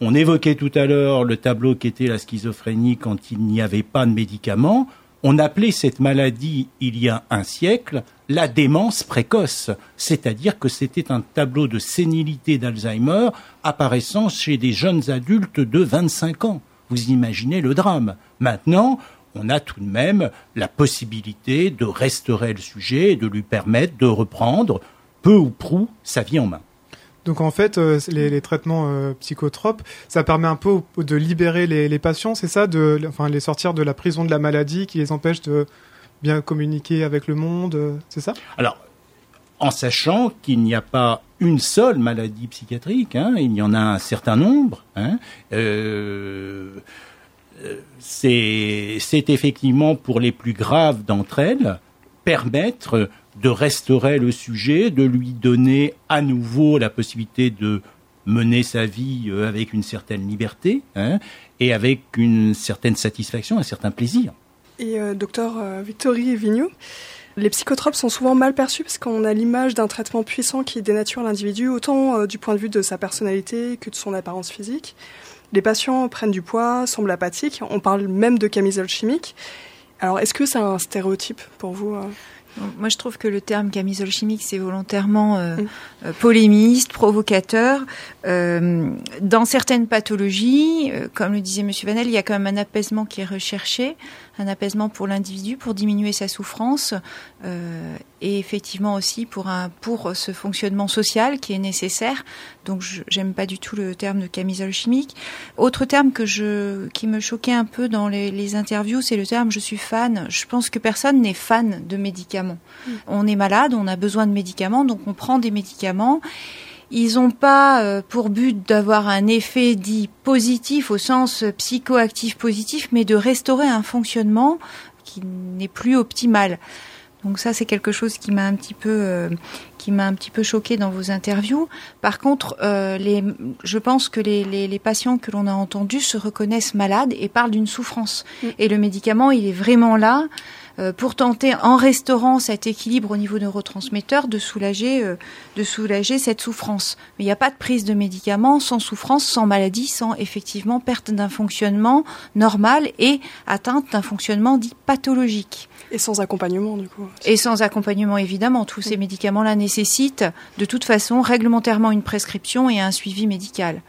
On évoquait tout à l'heure le tableau qu'était la schizophrénie quand il n'y avait pas de médicaments. On appelait cette maladie, il y a un siècle, la démence précoce, c'est-à-dire que c'était un tableau de sénilité d'Alzheimer apparaissant chez des jeunes adultes de 25 ans. Vous imaginez le drame. Maintenant, on a tout de même la possibilité de restaurer le sujet et de lui permettre de reprendre peu ou prou sa vie en main. Donc en fait, euh, les, les, traitements euh, psychotropes, ça permet un peu de libérer les, les patients, c'est ça, de, enfin les sortir de la prison de la maladie qui les empêche de bien communiquer avec le monde, euh, c'est ça? Alors, en sachant qu'il n'y a pas une seule maladie psychiatrique, hein, il y en a un certain nombre. Hein, euh, c'est effectivement pour les plus graves d'entre elles permettre de restaurer le sujet, de lui donner à nouveau la possibilité de mener sa vie euh, avec une certaine liberté hein, et avec une certaine satisfaction, un certain plaisir. Et euh, docteur euh, Victorie Vigneault, les psychotropes sont souvent mal perçus parce qu'on a l'image d'un traitement puissant qui dénature l'individu, autant euh, du point de vue de sa personnalité que de son apparence physique. Les patients prennent du poids, semblent apathiques, on parle même de camisole chimique. Alors est-ce que c'est un stéréotype pour vous euh moi, je trouve que le terme camisole chimique, c'est volontairement euh, euh, polémiste, provocateur. Euh, dans certaines pathologies, euh, comme le disait Monsieur Vanel, il y a quand même un apaisement qui est recherché, un apaisement pour l'individu, pour diminuer sa souffrance, euh, et effectivement aussi pour un pour ce fonctionnement social qui est nécessaire. Donc, j'aime pas du tout le terme de camisole chimique. Autre terme que je qui me choquait un peu dans les, les interviews, c'est le terme je suis fan. Je pense que personne n'est fan de médicaments. Mmh. On est malade, on a besoin de médicaments, donc on prend des médicaments. Ils n'ont pas euh, pour but d'avoir un effet dit positif au sens psychoactif positif, mais de restaurer un fonctionnement qui n'est plus optimal. Donc ça, c'est quelque chose qui m'a un petit peu, euh, qui m'a un petit peu choqué dans vos interviews. Par contre, euh, les, je pense que les, les, les patients que l'on a entendus se reconnaissent malades et parlent d'une souffrance. Mm. Et le médicament, il est vraiment là pour tenter, en restaurant cet équilibre au niveau neurotransmetteur, de soulager, euh, de soulager cette souffrance. Mais il n'y a pas de prise de médicaments sans souffrance, sans maladie, sans effectivement perte d'un fonctionnement normal et atteinte d'un fonctionnement dit pathologique. Et sans accompagnement, du coup. Et sans accompagnement, évidemment. Tous ces médicaments-là nécessitent, de toute façon, réglementairement une prescription et un suivi médical.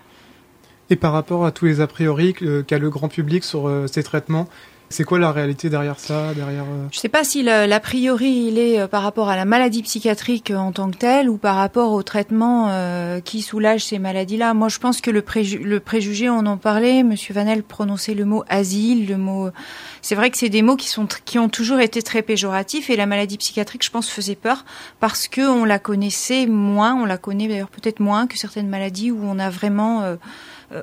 Et par rapport à tous les a priori qu'a le grand public sur euh, ces traitements, c'est quoi la réalité derrière ça derrière euh... Je ne sais pas si l'a priori il est euh, par rapport à la maladie psychiatrique euh, en tant que telle ou par rapport au traitement qui soulage ces maladies-là. Moi, je pense que le, préju le, préjugé, on en parlait. Monsieur Vanel prononçait le mot asile, le mot. C'est vrai que c'est des mots qui sont qui ont toujours été très péjoratifs et la maladie psychiatrique, je pense, faisait peur parce que on la connaissait moins. On la connaît d'ailleurs peut-être moins que certaines maladies où on a vraiment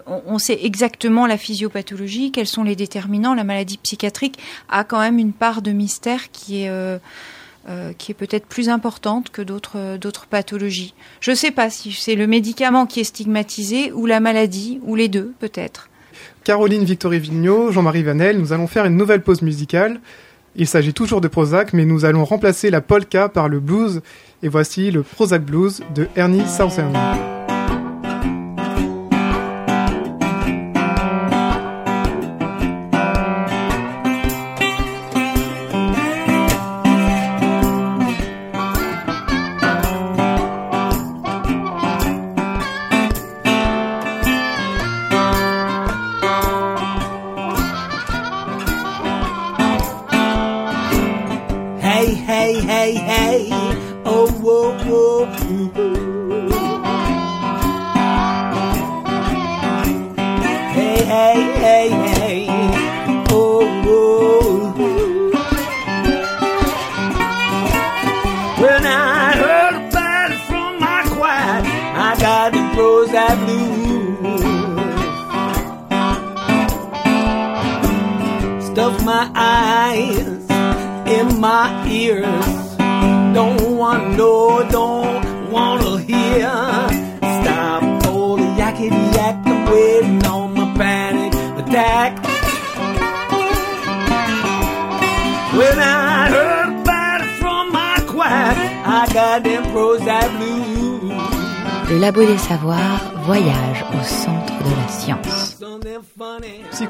on sait exactement la physiopathologie, quels sont les déterminants. La maladie psychiatrique a quand même une part de mystère qui est euh, euh, est peut-être plus importante que d'autres d'autres pathologies. Je ne sais pas si c'est le médicament qui est stigmatisé ou la maladie ou les deux peut-être. Caroline Victorie Vigneault, Jean-Marie Vanel, nous allons faire une nouvelle pause musicale. Il s'agit toujours de Prozac, mais nous allons remplacer la polka par le blues. Et voici le Prozac Blues de Ernie Southern.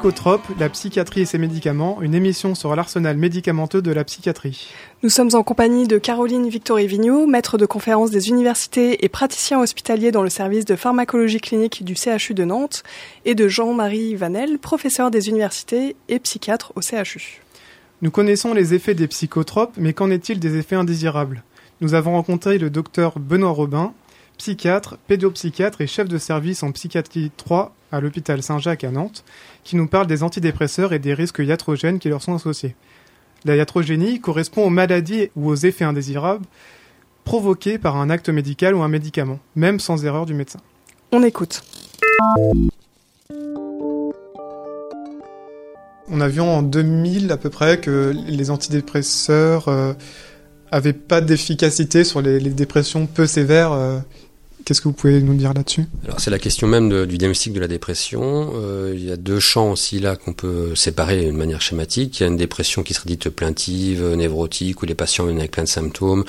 Psychotrope, la psychiatrie et ses médicaments, une émission sur l'arsenal médicamenteux de la psychiatrie. Nous sommes en compagnie de Caroline Victory-Vigneault, maître de conférence des universités et praticien hospitalier dans le service de pharmacologie clinique du CHU de Nantes, et de Jean-Marie Vanel, professeur des universités et psychiatre au CHU. Nous connaissons les effets des psychotropes, mais qu'en est-il des effets indésirables? Nous avons rencontré le docteur Benoît Robin, psychiatre, pédopsychiatre et chef de service en psychiatrie 3 à l'hôpital Saint-Jacques à Nantes, qui nous parle des antidépresseurs et des risques iatrogènes qui leur sont associés. La iatrogénie correspond aux maladies ou aux effets indésirables provoqués par un acte médical ou un médicament, même sans erreur du médecin. On écoute. On a vu en 2000 à peu près que les antidépresseurs euh, avaient pas d'efficacité sur les, les dépressions peu sévères. euh. Qu'est-ce que vous pouvez nous dire là-dessus? Alors c'est la question même du diagnostic de la dépression. Euh, il y a deux champs aussi là qu'on peut séparer d'une manière schématique. Il y a une dépression qui serait dite plaintive, névrotique, où les patients viennent avec plein de symptômes.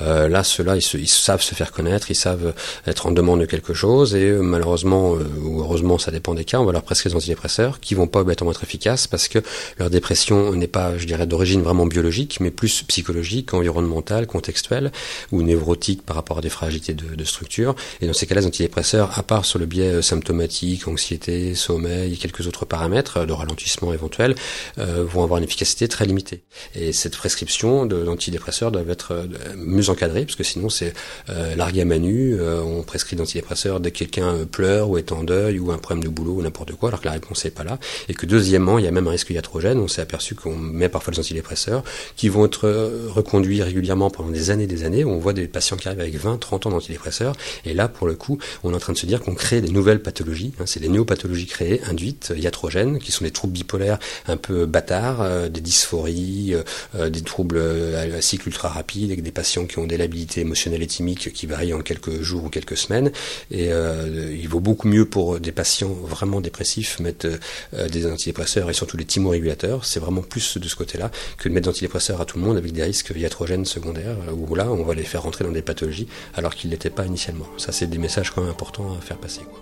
Euh, là, ceux-là, ils, se- ils savent se faire connaître, ils savent être en demande de quelque chose, et euh, malheureusement euh, ou heureusement, ça dépend des cas, on va leur prescrire des antidépresseurs qui vont pas obligatoirement être efficaces parce que leur dépression n'est pas, je dirais, d'origine vraiment biologique, mais plus psychologique, environnementale, contextuelle ou névrotique par rapport à des fragilités de, de structure. Et dans ces cas-là, les antidépresseurs, à part sur le biais euh, symptomatique, anxiété, sommeil et quelques autres paramètres euh, de ralentissement éventuel, euh, vont avoir une efficacité très limitée. Et cette prescription de l'antidépresseur doit être euh, mieux encadrée, parce que sinon c'est euh, à manu, euh, on prescrit d'antidépresseurs dès que quelqu'un pleure ou est en deuil ou un problème de boulot ou n'importe quoi, alors que la réponse n'est pas là. Et que deuxièmement, il y a même un risque iatrogène, on s'est aperçu qu'on met parfois des antidépresseurs qui vont être reconduits régulièrement pendant des années et des années. On voit des patients qui arrivent avec 20, 30 ans d'antidépresseurs, et là, pour le coup, on est en train de se dire qu'on crée des nouvelles pathologies, hein, c'est des néopathologies créées, induites, euh, iatrogènes, qui sont des troubles bipolaires un peu bâtards, euh, des dysphories, euh, euh, des troubles euh, à cycle ultra rapide, avec des patients qui ont des labilités émotionnelles et thymiques qui varient en quelques jours ou quelques semaines. Et il vaut beaucoup mieux pour des patients vraiment dépressifs mettre des antidépresseurs et surtout des thymorégulateurs. C'est vraiment plus de ce côté-là que de mettre des antidépresseurs à tout le monde avec des risques iatrogènes secondaires, où là, on va les faire rentrer dans des pathologies alors qu'ils l'étaient pas initialement. Ça, c'est des messages quand même importants à faire passer. Quoi.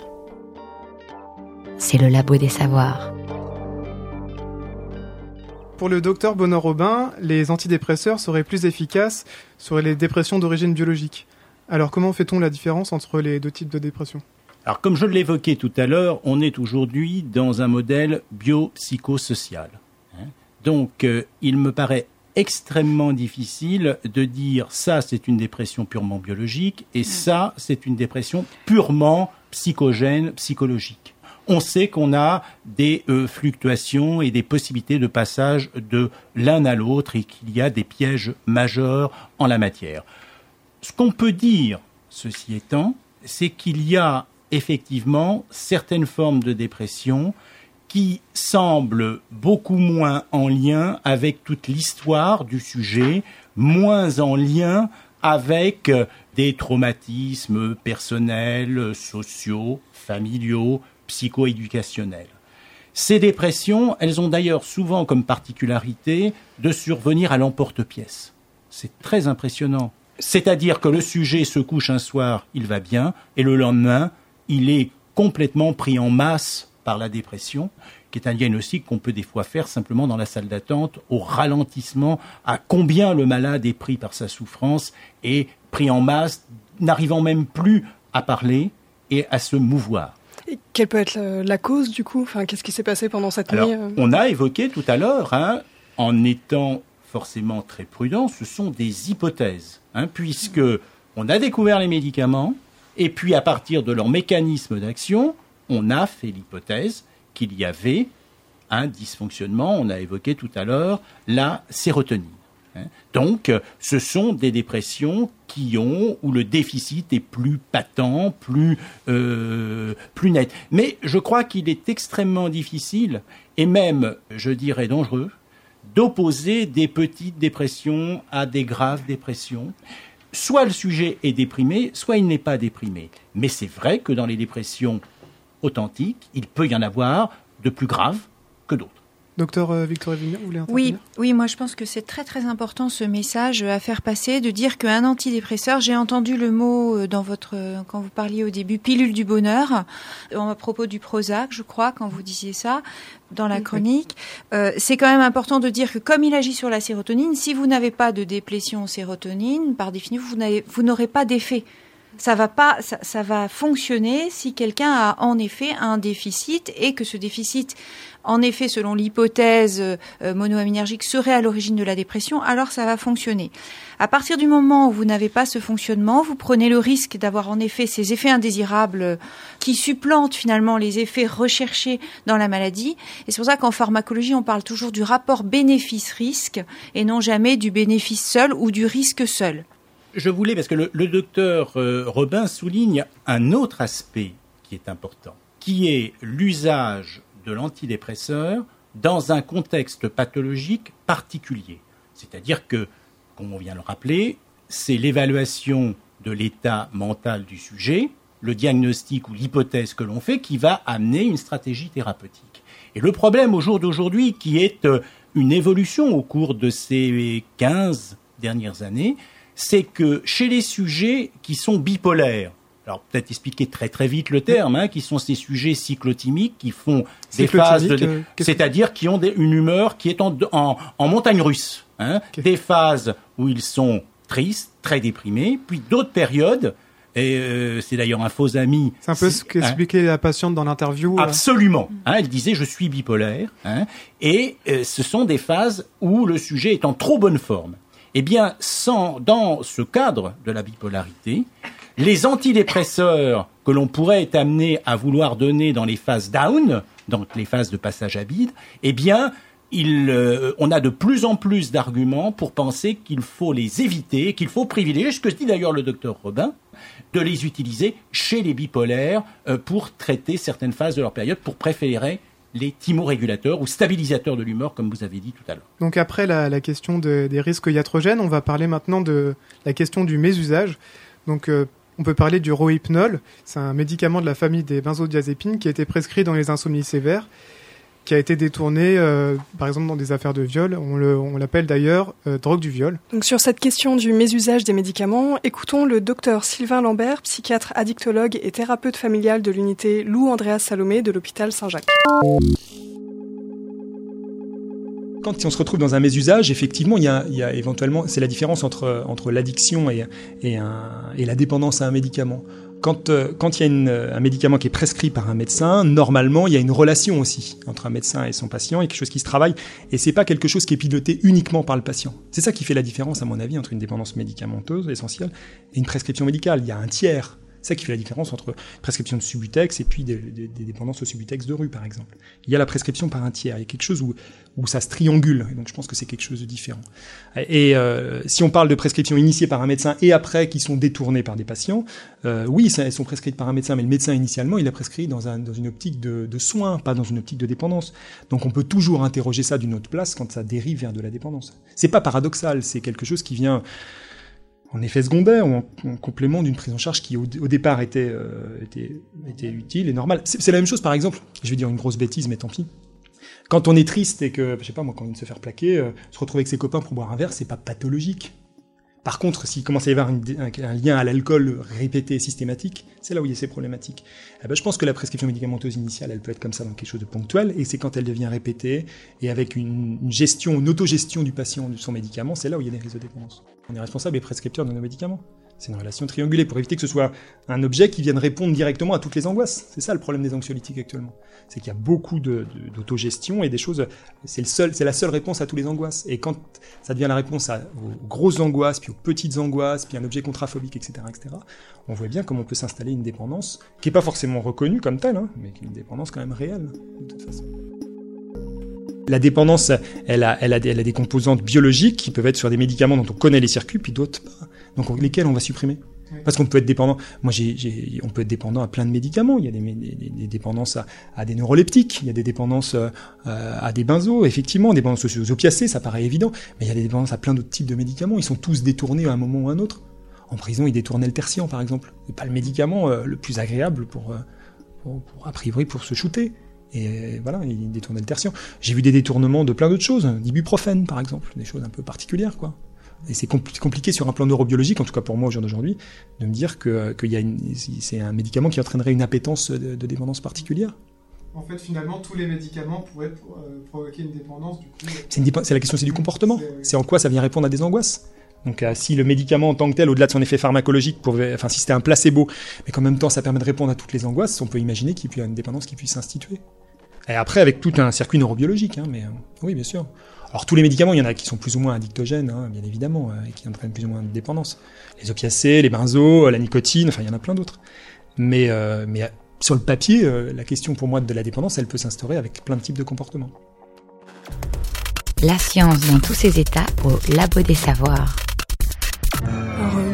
C'est le Labo des Savoirs. Pour le docteur Benoît Robin, les antidépresseurs seraient plus efficaces sur les dépressions d'origine biologique. Alors comment fait-on la différence entre les deux types de dépression? Alors, comme je l'évoquais tout à l'heure, on est aujourd'hui dans un modèle biopsychosocial. hein. Donc, euh, il me paraît extrêmement difficile de dire ça, c'est une dépression purement biologique et ça, c'est une dépression purement psychogène, psychologique. On sait qu'on a des euh, fluctuations et des possibilités de passage de l'un à l'autre et qu'il y a des pièges majeurs en la matière. Ce qu'on peut dire, ceci étant, c'est qu'il y a effectivement certaines formes de dépression qui semblent beaucoup moins en lien avec toute l'histoire du sujet, moins en lien avec euh, des traumatismes personnels, sociaux, familiaux, psychoéducationnels. Ces dépressions, elles ont d'ailleurs souvent comme particularité de survenir à l'emporte-pièce. C'est très impressionnant. C'est-à-dire que le sujet se couche un soir, il va bien, et le lendemain, il est complètement pris en masse par la dépression, qui est un diagnostic qu'on peut des fois faire simplement dans la salle d'attente, au ralentissement, à combien le malade est pris par sa souffrance et pris en masse, n'arrivant même plus à parler et à se mouvoir. Et quelle peut être la, la cause du coup? Enfin, Qu'est-ce qui s'est passé pendant cette Alors, nuit euh? on a évoqué tout à l'heure, hein, en étant forcément très prudent, ce sont des hypothèses, hein, puisque on a découvert les médicaments, et puis à partir de leur mécanisme d'action, on a fait l'hypothèse qu'il y avait un dysfonctionnement, on a évoqué tout à l'heure la sérotonine. hein. Donc, ce sont des dépressions qui ont où le déficit est plus patent, plus euh, plus net. Mais je crois qu'il est extrêmement difficile et même, je dirais, dangereux d'opposer des petites dépressions à des graves dépressions. Soit le sujet est déprimé, soit il n'est pas déprimé. Mais c'est vrai que dans les dépressions authentiques, il peut y en avoir de plus graves que d'autres. Docteur euh, Victor Vignon, vous voulez Oui, intervenir? Oui, moi je pense que c'est très très important ce message à faire passer, de dire qu'un antidépresseur, j'ai entendu le mot euh, dans votre euh, quand vous parliez au début, pilule du bonheur, à propos du Prozac, je crois, quand vous disiez ça dans la chronique. Euh, c'est quand même important de dire que comme il agit sur la sérotonine, si vous n'avez pas de déplétion sérotonine, par définition, vous n'aurez pas d'effet. Ça va pas, ça, va fonctionner si quelqu'un a en effet un déficit et que ce déficit, en effet, selon l'hypothèse euh, monoaminergique, serait à l'origine de la dépression, alors ça va fonctionner. À partir du moment où vous n'avez pas ce fonctionnement, vous prenez le risque d'avoir en effet ces effets indésirables qui supplantent finalement les effets recherchés dans la maladie. Et c'est pour ça qu'en pharmacologie, on parle toujours du rapport bénéfice-risque et non jamais du bénéfice seul ou du risque seul. Je voulais, parce que le, le docteur euh, Robin souligne un autre aspect qui est important, qui est l'usage de l'antidépresseur dans un contexte pathologique particulier. C'est-à-dire que, comme on vient de le rappeler, c'est l'évaluation de l'état mental du sujet, le diagnostic ou l'hypothèse que l'on fait qui va amener une stratégie thérapeutique. Et le problème au jour d'aujourd'hui, qui est euh, une évolution au cours de ces 15 dernières années, c'est que chez les sujets qui sont bipolaires, alors peut-être expliquer très très vite le terme, hein, qui sont ces sujets cyclotimiques qui font des phases, de, euh, que- c'est-à-dire qui ont des- une humeur qui est en, en, en montagne russe, hein, des phases où ils sont tristes, très déprimés, puis d'autres périodes. Et euh, c'est d'ailleurs un faux ami. C'est un peu ce qu'expliquait la patiente dans l'interview. euh. Absolument. Hein, elle disait je suis bipolaire. Hein, et euh, ce sont des phases où le sujet est en trop bonne forme. Eh bien, sans, dans ce cadre de la bipolarité, les antidépresseurs que l'on pourrait être amené à vouloir donner dans les phases down, dans les phases de passage à vide, eh bien, euh, on a de plus en plus d'arguments pour penser qu'il faut les éviter, qu'il faut privilégier, ce que dit d'ailleurs le docteur Robin, de les utiliser chez les bipolaires euh, pour traiter certaines phases de leur période, pour préférer les thymorégulateurs ou stabilisateurs de l'humeur, comme vous avez dit tout à l'heure. Donc après la, question de- des risques iatrogènes, on va parler maintenant de la question du mésusage. Donc euh, on peut parler du rohypnol. C'est un médicament de la famille des benzodiazépines qui a été prescrit dans les insomnies sévères, qui a été détourné euh, par exemple dans des affaires de viol. On le- on l'appelle d'ailleurs euh, drogue du viol. Donc sur cette question du mésusage des médicaments, écoutons le docteur Sylvain Lambert, psychiatre addictologue et thérapeute familial de l'unité Lou Andreas Salomé de l'hôpital Saint-Jacques. Quand on se retrouve dans un mésusage, effectivement, il y a, il y a éventuellement, c'est la différence entre, entre l'addiction et, et, un, et la dépendance à un médicament. Quand, euh, quand il y a une, un médicament qui est prescrit par un médecin, normalement, il y a une relation aussi entre un médecin et son patient, a quelque chose qui se travaille, et c'est pas quelque chose qui est piloté uniquement par le patient. C'est ça qui fait la différence, à mon avis, entre une dépendance médicamenteuse essentielle et une prescription médicale. Il y a un tiers. Ça qui fait la différence entre prescription de Subutex et puis des, dépendances au Subutex de rue, par exemple. Il y a la prescription par un tiers. Il y a quelque chose où, où ça se triangule. Donc, je pense que c'est quelque chose de différent. Et euh, si on parle de prescriptions initiées par un médecin et après qui sont détournées par des patients, euh, oui, elles sont prescrites par un médecin, mais le médecin initialement, il a prescrit dans, un, dans une optique de, de soins, pas dans une optique de dépendance. Donc, on peut toujours interroger ça d'une autre place quand ça dérive vers de la dépendance. C'est pas paradoxal, c'est quelque chose qui vient en effet secondaire ou en, en complément d'une prise en charge qui au, départ était, euh, était, était utile et normale. C'est c'est la même chose par exemple, je vais dire une grosse bêtise mais tant pis. Quand on est triste et que, je sais pas moi, quand on vient de se faire plaquer, euh, se retrouver avec ses copains pour boire un verre, c'est pas pathologique. Par contre, s'il commence à y avoir un, lien à l'alcool répété et systématique, c'est là où il y a ces problématiques. Eh ben, je pense que la prescription médicamenteuse initiale, elle peut être comme ça dans quelque chose de ponctuel, et c'est quand elle devient répétée, et avec une, une gestion, une autogestion du patient de son médicament, c'est là où il y a des risques de dépendance. On est responsable et prescripteur de nos médicaments. C'est une relation triangulée pour éviter que ce soit un objet qui vienne répondre directement à toutes les angoisses. C'est ça le problème des anxiolytiques actuellement. C'est qu'il y a beaucoup de- de- d'autogestion et des choses. C'est la seule réponse à toutes les angoisses. Et quand ça devient la réponse à, aux grosses angoisses, puis aux petites angoisses, puis un objet contraphobique, etc., etc., on voit bien comment on peut s'installer une dépendance qui est pas forcément reconnue comme telle, hein, mais qui est une dépendance quand même réelle, de toute façon. La dépendance, elle, a des, elle a des composantes biologiques qui peuvent être sur des médicaments dont on connaît les circuits, puis d'autres pas. Donc on- lesquels on va supprimer Parce qu'on peut être dépendant. Moi, on peut être dépendant à plein de médicaments. Il y a des, des, des dépendances à, à, des neuroleptiques. Il y a des dépendances euh, à des benzos, effectivement, des dépendances aux opiacés, ça paraît évident. Mais il y a des dépendances à plein d'autres types de médicaments. Ils sont tous détournés à un moment ou à un autre. En prison, ils détournaient le tertian, par exemple. C'est pas le médicament euh, le plus agréable pour, euh, pour, pour, a priori, pour se shooter. Et voilà, ils détournaient le tertian. J'ai vu des détournements de plein d'autres choses, d'ibuprofène par exemple, des choses un peu particulières quoi. Et c'est compliqué sur un plan neurobiologique, en tout cas pour moi au jour d'aujourd'hui, de me dire que, que c'est un médicament qui entraînerait une appétence de, de, dépendance particulière. En fait, finalement, tous les médicaments pourraient euh, provoquer une dépendance. Du coup, c'est la question, c'est du comportement. C'est en quoi ça vient répondre à des angoisses. Donc, euh, si le médicament en tant que tel, au-delà de son effet pharmacologique, pouvait, enfin, si c'était un placebo, mais qu'en même temps ça permet de répondre à toutes les angoisses, on peut imaginer qu'il y ait une dépendance qui puisse s'instituer. Et après, avec tout un circuit neurobiologique, hein, mais euh, oui, bien sûr. Alors tous les médicaments, il y en a qui sont plus ou moins addictogènes, hein, bien évidemment, euh, et qui entraînent plus ou moins de dépendance. Les opiacés, les benzos, la nicotine, enfin il y en a plein d'autres. Mais, euh, mais euh, sur le papier, la question pour moi de la dépendance, elle peut s'instaurer avec plein de types de comportements. La science dans tous ses états au Labo des Savoirs.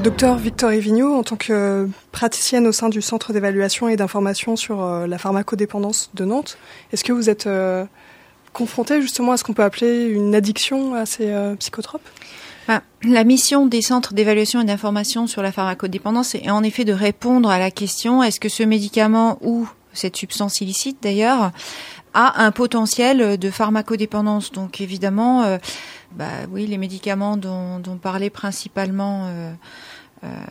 Docteur Victor Vigneault, en tant que praticienne au sein du Centre d'évaluation et d'information sur la pharmacodépendance de Nantes, est-ce que vous êtes confronté justement à ce qu'on peut appeler une addiction à ces euh, psychotropes? Ben, la mission des centres d'évaluation et d'information sur la pharmacodépendance est en effet de répondre à la question est-ce que ce médicament ou cette substance illicite d'ailleurs a un potentiel de pharmacodépendance? Donc évidemment, euh, bah, oui, les médicaments dont, parlait principalement euh, euh,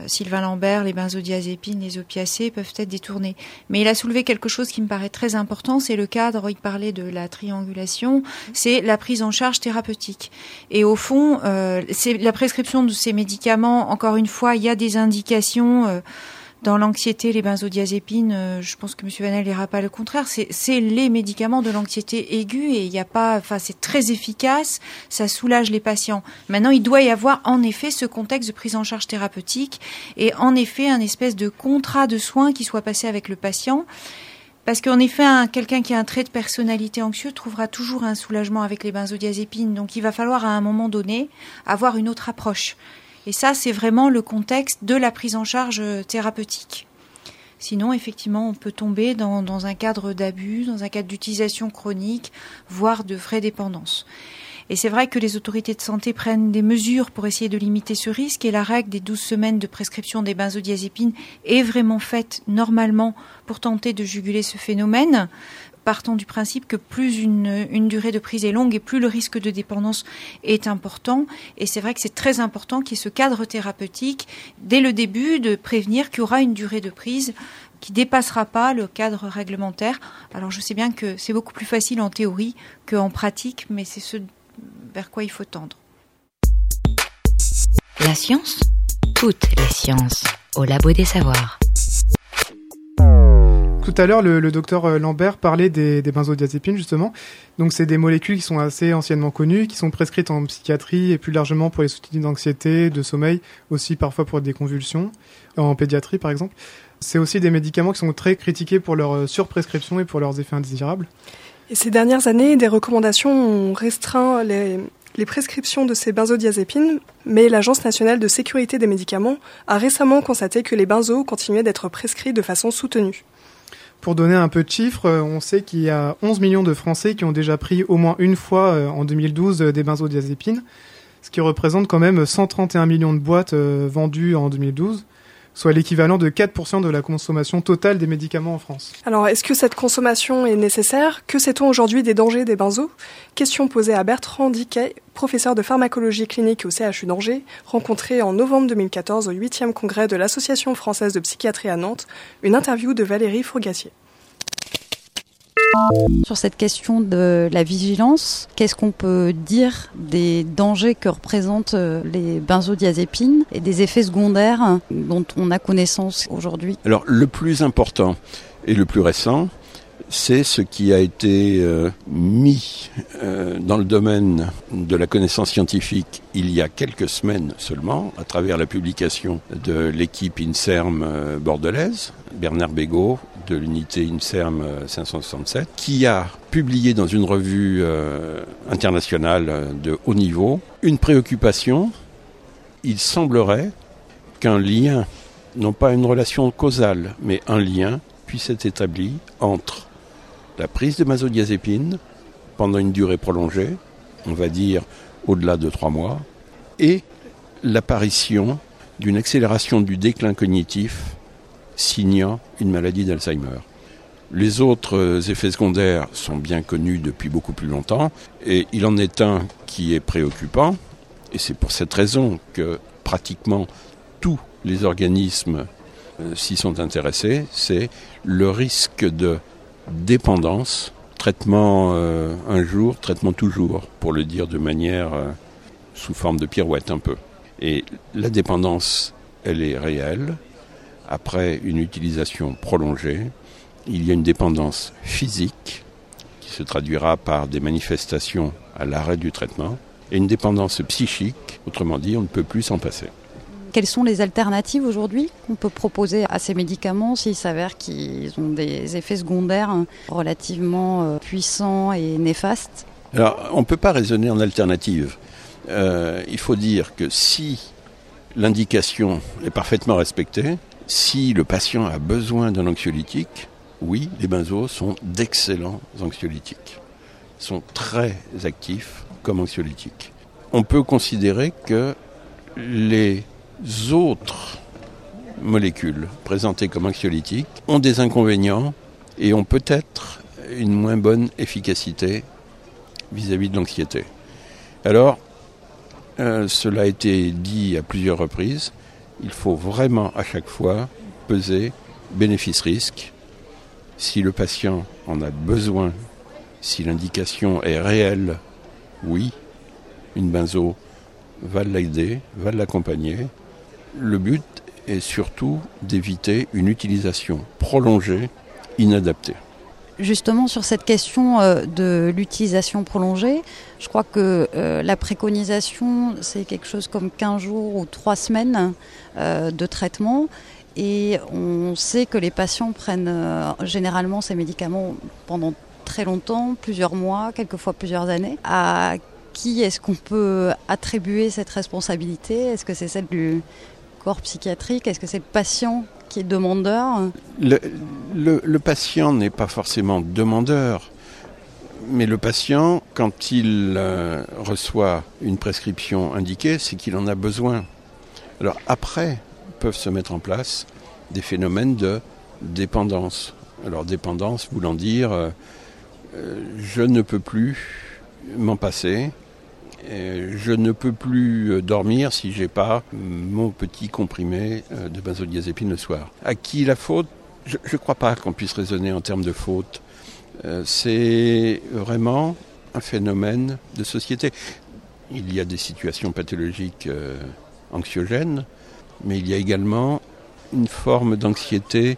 Sylvain Lambert, les benzodiazépines, les opiacés peuvent être détournés. Mais il a soulevé quelque chose qui me paraît très important, c'est le cadre, il parlait de la triangulation, c'est la prise en charge thérapeutique. Et au fond, euh, c'est la prescription de ces médicaments, encore une fois, il y a des indications. Dans l'anxiété, les benzodiazépines, euh, je pense que M. Vanel n'ira pas le contraire. C'est les médicaments de l'anxiété aiguë et il a pas, enfin, c'est très efficace, ça soulage les patients. Maintenant, il doit y avoir en effet ce contexte de prise en charge thérapeutique et en effet un espèce de contrat de soins qui soit passé avec le patient. Parce qu'en effet, quelqu'un qui a un trait de personnalité anxieux trouvera toujours un soulagement avec les benzodiazépines. Donc, il va falloir à un moment donné avoir une autre approche. Et ça, c'est vraiment le contexte de la prise en charge euh, thérapeutique. Sinon, effectivement, on peut tomber dans, un cadre d'abus, dans un cadre d'utilisation chronique, voire de vraie dépendance. Et c'est vrai que les autorités de santé prennent des mesures pour essayer de limiter ce risque et la règle des 12 semaines de prescription des benzodiazépines est vraiment faite normalement pour tenter de juguler ce phénomène partant du principe que plus une, durée de prise est longue et plus le risque de dépendance est important. Et c'est vrai que c'est très important qu'il y ait ce cadre thérapeutique dès le début de prévenir qu'il y aura une durée de prise qui dépassera pas le cadre réglementaire. Alors je sais bien que c'est beaucoup plus facile en théorie qu'en pratique, mais c'est ce vers quoi il faut tendre. La science Toutes les sciences au Labo des Savoirs. Tout à l'heure, le, docteur euh, Lambert parlait des, benzodiazépines, justement. Donc, c'est des molécules qui sont assez anciennement connues, qui sont prescrites en psychiatrie et plus largement pour les soucis d'anxiété, de sommeil, aussi parfois pour des convulsions, en pédiatrie, par exemple. C'est aussi des médicaments qui sont très critiqués pour leur euh, surprescription et pour leurs effets indésirables. Et ces dernières années, des recommandations ont restreint les, les prescriptions de ces benzodiazépines, mais l'Agence nationale de sécurité des médicaments a récemment constaté que les benzos continuaient d'être prescrits de façon soutenue. Pour donner un peu de chiffres, euh, on sait qu'il y a 11 millions de Français qui ont déjà pris au moins une fois euh, en 2012 euh, des benzodiazépines, ce qui représente quand même 131 millions de boîtes vendues en 2012 soit l'équivalent de 4% de la consommation totale des médicaments en France. Alors, est-ce que cette consommation est nécessaire? Que sait-on aujourd'hui des dangers des benzos? Question posée à Bertrand Diquet, professeur de pharmacologie clinique au CHU d'Angers, rencontré en novembre 2014 au 8e congrès de l'Association française de psychiatrie à Nantes, une interview de Valérie Fourgassier. Sur cette question de la vigilance, qu'est-ce qu'on peut dire des dangers que représentent euh, les benzodiazépines et des effets secondaires dont on a connaissance aujourd'hui? Alors le plus important et le plus récent, c'est ce qui a été euh, mis euh, dans le domaine de la connaissance scientifique il y a quelques semaines seulement, à travers la publication de l'équipe INSERM bordelaise, Bernard Bégaud de l'unité INSERM 567, qui a publié dans une revue internationale de haut niveau une préoccupation. Il semblerait qu'un lien non pas une relation causale, mais un lien puisse être établi entre la prise de benzodiazépine pendant une durée prolongée, on va dire au-delà de trois mois, et l'apparition d'une accélération du déclin cognitif signant une maladie d'Alzheimer. Les autres effets secondaires sont bien connus depuis beaucoup plus longtemps et il en est un qui est préoccupant et c'est pour cette raison que pratiquement tous les organismes euh, s'y sont intéressés, c'est le risque de dépendance, traitement euh, un jour, traitement toujours, pour le dire de manière euh, sous forme de pirouette un peu. Et la dépendance, elle est réelle. Après une utilisation prolongée, il y a une dépendance physique qui se traduira par des manifestations à l'arrêt du traitement et une dépendance psychique, autrement dit, on ne peut plus s'en passer. Quelles sont les alternatives aujourd'hui qu'on peut proposer à ces médicaments s'il s'avère qu'ils ont des effets secondaires relativement euh, puissants et néfastes? Alors, on ne peut pas raisonner en alternative. Euh, il faut dire que si l'indication est parfaitement respectée, si le patient a besoin d'un anxiolytique, oui, les benzos sont d'excellents anxiolytiques. Ils sont très actifs comme anxiolytiques. On peut considérer que les autres molécules présentées comme anxiolytiques ont des inconvénients et ont peut-être une moins bonne efficacité vis-à-vis de l'anxiété. Alors, euh, cela a été dit à plusieurs reprises, il faut vraiment à chaque fois peser bénéfice-risque si le patient en a besoin, si l'indication est réelle, oui, une benzo va l'aider, va l'accompagner. Le but est surtout d'éviter une utilisation prolongée, inadaptée. Justement, sur cette question euh, de l'utilisation prolongée, je crois que euh, la préconisation, c'est quelque chose comme 15 jours ou 3 semaines euh, de traitement. Et on sait que les patients prennent généralement ces médicaments pendant très longtemps, plusieurs mois, quelquefois plusieurs années. À qui est-ce qu'on peut attribuer cette responsabilité? Est-ce que c'est celle du corps psychiatrique? Est-ce que c'est le patient? Qui est demandeur le, patient n'est pas forcément demandeur. Mais le patient, quand il euh, reçoit une prescription indiquée, c'est qu'il en a besoin. Alors après, peuvent se mettre en place des phénomènes de dépendance. Alors dépendance voulant dire euh, euh, je ne peux plus m'en passer, je ne peux plus dormir si j'ai pas mon petit comprimé euh, de benzodiazépine le soir. À qui la faute? Je ne crois pas qu'on puisse raisonner en termes de faute. C'est vraiment un phénomène de société. Il y a des situations pathologiques anxiogènes, mais il y a également une forme d'anxiété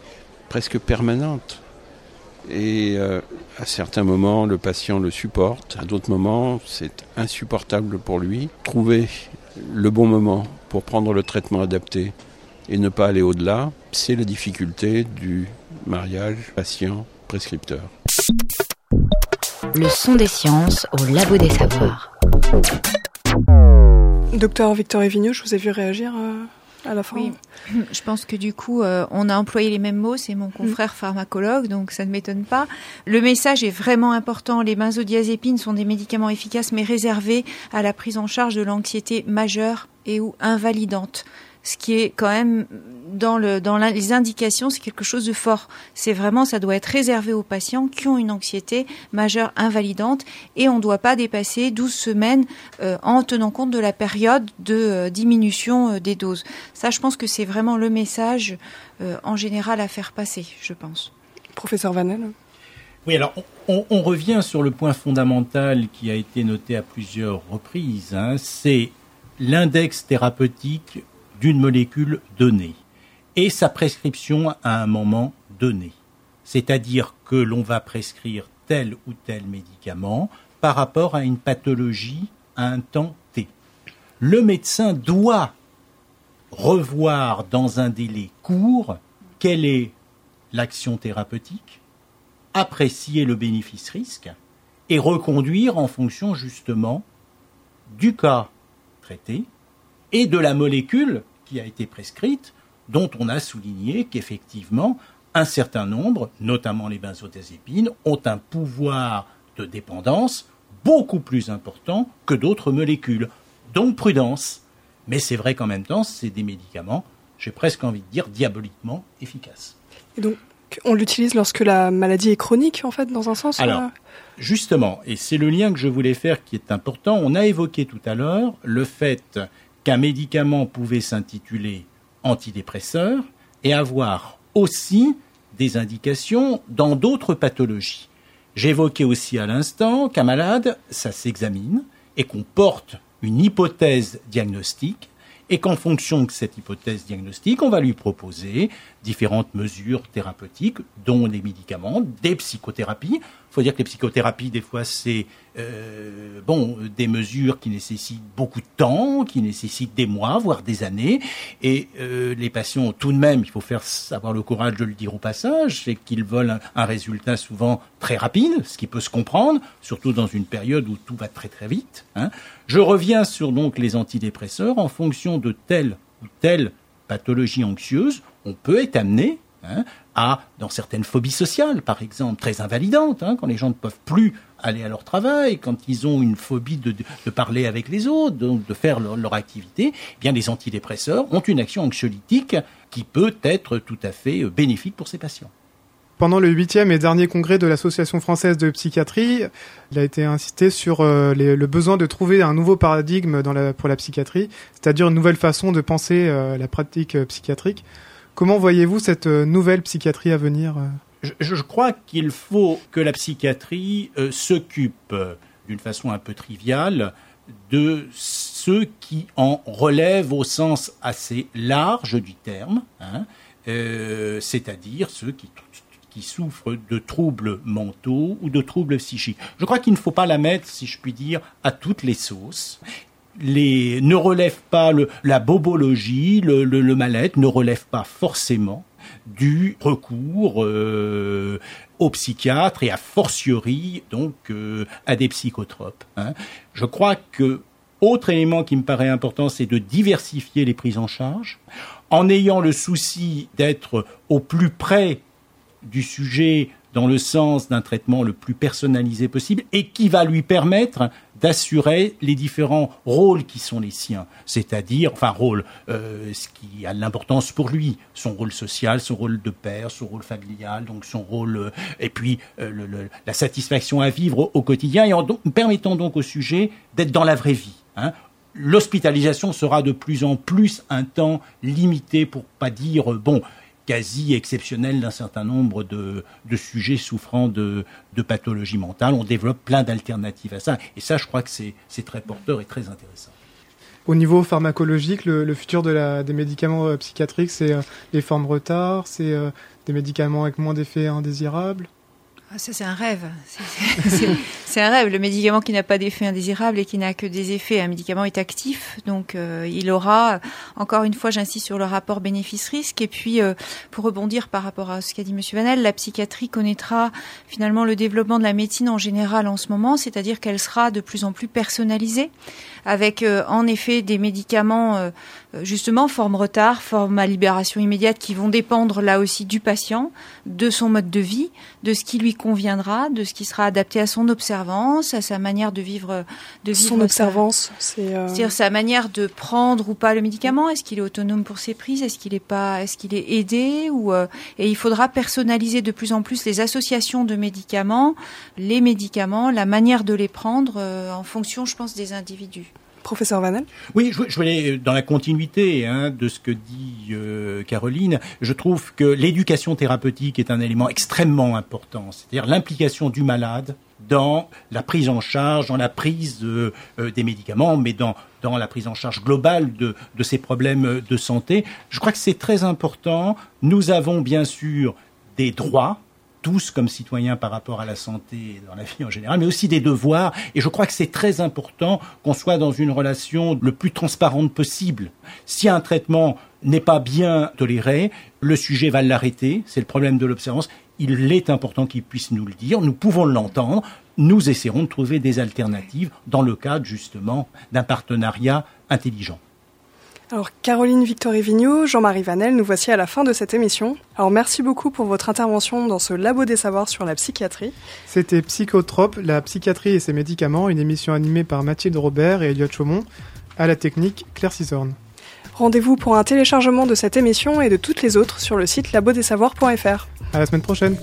presque permanente. Et euh, à certains moments, le patient le supporte, à d'autres moments, c'est insupportable pour lui. Trouver le bon moment pour prendre le traitement adapté et ne pas aller au-delà, c'est la difficulté du mariage patient-prescripteur. Le son des sciences au labo des savoirs. Docteur Victor Evigno, je vous ai vu réagir euh, à la fin. Oui, (clears throat) je pense que du coup, euh, on a employé les mêmes mots. C'est mon confrère pharmacologue, donc ça ne m'étonne pas. Le message est vraiment important. Les benzodiazépines sont des médicaments efficaces, mais réservés à la prise en charge de l'anxiété majeure et ou invalidante ce qui est quand même dans, le, dans les indications, c'est quelque chose de fort. C'est vraiment, ça doit être réservé aux patients qui ont une anxiété majeure invalidante et on ne doit pas dépasser 12 semaines euh, en tenant compte de la période de euh, diminution euh, des doses. Ça, je pense que c'est vraiment le message en général à faire passer, je pense. Professeur Vanel oui, alors on, on, revient sur le point fondamental qui a été noté à plusieurs reprises. Hein, c'est l'index thérapeutique d'une molécule donnée et sa prescription à un moment donné. C'est-à-dire que l'on va prescrire tel ou tel médicament par rapport à une pathologie à un temps T. Le médecin doit revoir dans un délai court quelle est l'action thérapeutique, apprécier le bénéfice-risque et reconduire en fonction justement du cas traité et de la molécule qui a été prescrite dont on a souligné qu'effectivement, un certain nombre, notamment les benzodiazépines, ont un pouvoir de dépendance beaucoup plus important que d'autres molécules. Donc prudence. Mais c'est vrai qu'en même temps, c'est des médicaments, j'ai presque envie de dire, diaboliquement efficaces. Et donc, on l'utilise lorsque la maladie est chronique, en fait, dans un sens Alors, justement, et c'est le lien que je voulais faire qui est important, on a évoqué tout à l'heure le fait qu'un médicament pouvait s'intituler antidépresseur et avoir aussi des indications dans d'autres pathologies. J'évoquais aussi à l'instant qu'un malade, ça s'examine et qu'on porte une hypothèse diagnostique et qu'en fonction de cette hypothèse diagnostique, on va lui proposer différentes mesures thérapeutiques, dont des médicaments, des psychothérapies. Faut dire que les psychothérapies, des fois, c'est euh, bon des mesures qui nécessitent beaucoup de temps, qui nécessitent des mois, voire des années. Et euh, les patients, tout de même, il faut faire avoir le courage de le dire au passage, c'est qu'ils veulent un, un résultat souvent très rapide, ce qui peut se comprendre, surtout dans une période où tout va très très vite. hein. Je reviens sur donc les antidépresseurs en fonction de telle ou telle pathologie anxieuse, on peut être amené hein, à, dans certaines phobies sociales, par exemple, très invalidantes, hein, quand les gens ne peuvent plus aller à leur travail, quand ils ont une phobie de, parler avec les autres, donc de faire leur, activité, eh bien les antidépresseurs ont une action anxiolytique qui peut être tout à fait euh, bénéfique pour ces patients. Pendant le huitième et dernier congrès de l'Association française de psychiatrie, il a été insisté sur euh, le besoin de trouver un nouveau paradigme pour la psychiatrie, c'est-à-dire une nouvelle façon de penser euh, la pratique psychiatrique. Comment voyez-vous cette euh, nouvelle psychiatrie à venir euh? Je, crois qu'il faut que la psychiatrie euh, s'occupe d'une façon un peu triviale de ceux qui en relèvent au sens assez large du terme, hein, c'est-à-dire ceux qui souffrent de troubles mentaux ou de troubles psychiques. Je crois qu'il ne faut pas la mettre, si je puis dire, à toutes les sauces. Les, ne relève pas la bobologie, le, le, mal-être, ne relève pas forcément du recours euh, aux psychiatres et à fortiori donc euh, à des psychotropes. hein. Je crois que autre élément qui me paraît important, c'est de diversifier les prises en charge en ayant le souci d'être au plus près du sujet dans le sens d'un traitement le plus personnalisé possible et qui va lui permettre d'assurer les différents rôles qui sont les siens, c'est-à-dire, enfin rôle, euh, ce qui a de l'importance pour lui, son rôle social, son rôle de père, son rôle familial, donc son rôle, euh, et puis euh, la satisfaction à vivre au, quotidien, et en permettant donc au sujet d'être dans la vraie vie. hein. L'hospitalisation sera de plus en plus un temps limité, pour pas dire, bon, quasi exceptionnel d'un certain nombre de, sujets souffrant de, de pathologies mentales. On développe plein d'alternatives à ça. Et ça, je crois que c'est très porteur et très intéressant. Au niveau pharmacologique, le, futur des médicaments euh, psychiatriques, c'est euh, les formes retard, c'est euh, des médicaments avec moins d'effets indésirables? Ah, ça, c'est un rêve. (laughs) C'est- un rêve. Le médicament qui n'a pas d'effet indésirable et qui n'a que des effets, un médicament est actif. Donc, euh, il aura, encore une fois, j'insiste sur le rapport bénéfice-risque. Et puis, euh, pour rebondir par rapport à ce qu'a dit Monsieur Vanel, la psychiatrie connaîtra finalement le développement de la médecine en général en ce moment, c'est-à-dire qu'elle sera de plus en plus personnalisée, avec euh, en effet des médicaments, euh, justement, forme retard, forme à libération immédiate, qui vont dépendre là aussi du patient, de son mode de vie, de ce qui lui conviendra, de ce qui sera adapté à son observance, à sa manière de vivre. De Son vivre sa- observance, c'est. euh, c'est-à-dire sa manière de prendre ou pas le médicament. Est-ce qu'il est autonome pour ses prises? Est-ce qu'il est pas Est-ce qu'il est aidé ou euh, Et il faudra personnaliser de plus en plus les associations de médicaments, les médicaments, la manière de les prendre euh, en fonction, je pense, des individus. Professeur Vanel Oui, je, voulais, dans la continuité hein, de ce que dit euh, Caroline, je trouve que l'éducation thérapeutique est un élément extrêmement important, c'est-à-dire l'implication du malade dans la prise en charge, dans la prise euh, euh, des médicaments, mais dans, dans la prise en charge globale de, de ces problèmes de santé. Je crois que c'est très important. Nous avons bien sûr des droits, tous comme citoyens par rapport à la santé et dans la vie en général, mais aussi des devoirs. Et je crois que c'est très important qu'on soit dans une relation le plus transparente possible. Si un traitement n'est pas bien toléré, le sujet va l'arrêter. C'est le problème de l'observance. Il est important qu'il puisse nous le dire. Nous pouvons l'entendre. Nous essaierons de trouver des alternatives dans le cadre justement d'un partenariat intelligent. Alors Caroline Victorie Vigneault, Jean-Marie Vanel, nous voici à la fin de cette émission. Alors merci beaucoup pour votre intervention dans ce labo des savoirs sur la psychiatrie. C'était Psychotrope, la psychiatrie et ses médicaments, une émission animée par Mathilde Robert et Elliot Chaumont, à la technique Claire Cisorne. Rendez-vous pour un téléchargement de cette émission et de toutes les autres sur le site labodesavoirs.fr. À la semaine prochaine.